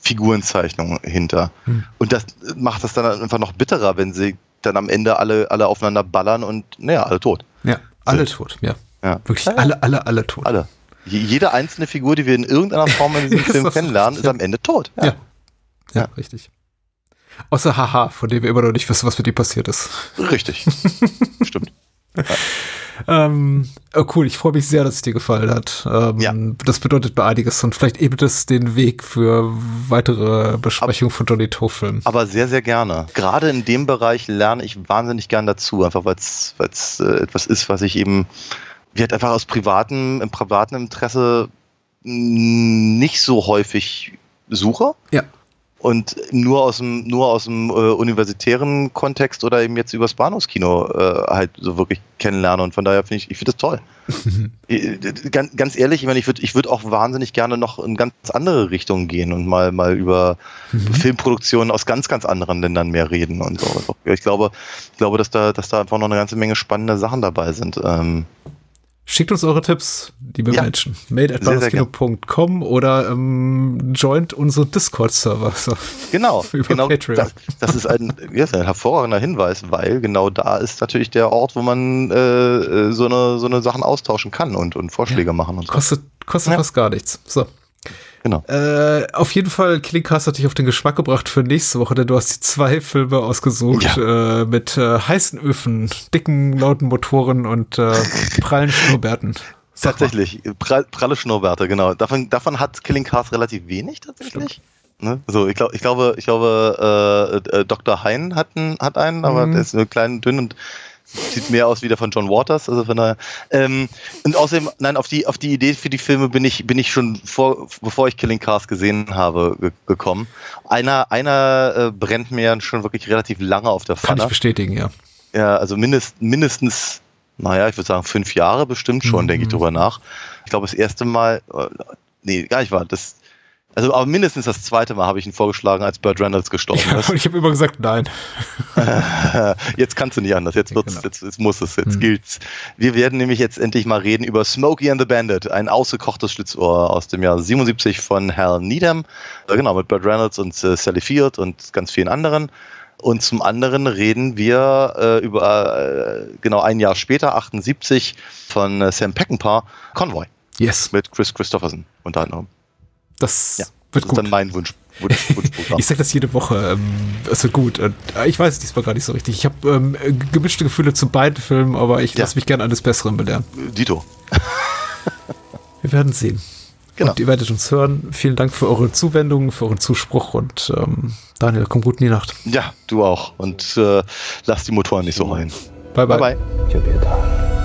Figurenzeichnung hinter. Hm. Und das macht das dann einfach noch bitterer, wenn sie dann am Ende alle, alle aufeinander ballern und naja, alle tot. Ja, alle so. tot, ja. ja. Wirklich ja, alle, alle, alle tot. Alle. Jede einzelne Figur, die wir in irgendeiner Form in diesem Film kennenlernen, ist am Ende tot. Ja. Ja, richtig. Außer Haha, von dem wir immer noch nicht wissen, was mit ihm passiert ist. Richtig. Stimmt. Ähm, oh cool, ich freue mich sehr, dass es dir gefallen hat. Ähm, ja. Das bedeutet mir einiges und vielleicht ebnet es den Weg für weitere Besprechungen von Johnny Toe-Filmen. Aber sehr, sehr gerne. Gerade in dem Bereich lerne ich wahnsinnig gern dazu, einfach weil es äh, etwas ist, was ich eben wird einfach aus privatem, im privaten Interesse nicht so häufig suche. Ja und nur aus dem nur aus dem äh, universitären Kontext oder eben jetzt übers Bahnhofskino äh, halt so wirklich kennenlernen. Und von daher finde ich ich finde das toll. Äh, ganz, ganz ehrlich ich meine ich würde ich würde auch wahnsinnig gerne noch in ganz andere Richtungen gehen und mal mal über mhm. Filmproduktionen aus ganz ganz anderen Ländern mehr reden und so. Ich glaube ich glaube dass da dass da einfach noch eine ganze Menge spannende Sachen dabei sind. Ähm, Schickt uns eure Tipps, liebe ja. Menschen. Mail at oder ähm, joint unsere Discord-Server. So. Genau, genau. Das, das, ist ein, ja, ein hervorragender Hinweis, weil genau da ist natürlich der Ort, wo man äh, äh so, eine, so eine Sachen austauschen kann und, und Vorschläge ja. machen. Und so. Kostet, kostet fast gar nichts. So. Genau. Äh, auf jeden Fall, Klinkcast hat dich auf den Geschmack gebracht für nächste Woche, denn du hast die zwei Filme ausgesucht ja. äh, mit äh, heißen Öfen, dicken, lauten Motoren und äh, prallen Schnurrbärten. Tatsächlich, prall, pralle Schnurrbärte, genau. Davon, davon hat Killing Cast relativ wenig tatsächlich. Ne? So, ich, glaub, ich glaube, ich glaube, äh, äh, Dr. Hein hat einen, hat einen aber mhm. der ist nur klein, dünn und Sieht mehr aus wie der von John Waters, also von daher. Ähm, und außerdem, nein, auf die, auf die Idee für die Filme bin ich, bin ich schon vor, bevor ich Killing Cars gesehen habe, ge gekommen. Einer, einer äh, brennt mir schon wirklich relativ lange auf der Pfanne. Kann ich bestätigen, ja. Ja, also mindest, mindestens, naja, ich würde sagen fünf Jahre bestimmt schon, mhm. denke ich drüber nach. Ich glaube, das erste Mal, äh, nee, gar nicht wahr, das, also aber mindestens das zweite Mal habe ich ihn vorgeschlagen, als Burt Reynolds gestorben ist. und ich habe immer gesagt, nein. jetzt kannst du nicht anders, jetzt, wird's, genau. jetzt, jetzt muss es, jetzt mhm. gilt's. Wir werden nämlich jetzt endlich mal reden über Smokey and the Bandit, ein ausgekochtes Schlitzohr aus dem Jahr 77 von Hal Needham. Genau, mit Burt Reynolds und äh, Sally Field und ganz vielen anderen. Und zum anderen reden wir äh, über äh, genau ein Jahr später, 78, von äh, Sam Peckinpah, Convoy. Yes. Mit Chris Christopherson unter anderem. Das ja, wird das gut. ist dann mein Wunsch. Ich sage das jede Woche. Ähm, es wird gut. Und, äh, ich weiß es diesmal gar nicht so richtig. Ich habe ähm, gemischte Gefühle zu beiden Filmen, aber ich ja. lasse mich gerne eines Besseren belehren. Dito. Wir werden sehen. Genau. Und ihr werdet uns hören. Vielen Dank für eure Zuwendung, für euren Zuspruch und ähm, Daniel, komm gut in die Nacht. Ja, du auch. Und äh, lass die Motoren nicht so heulen. Bye, bye. bye, bye.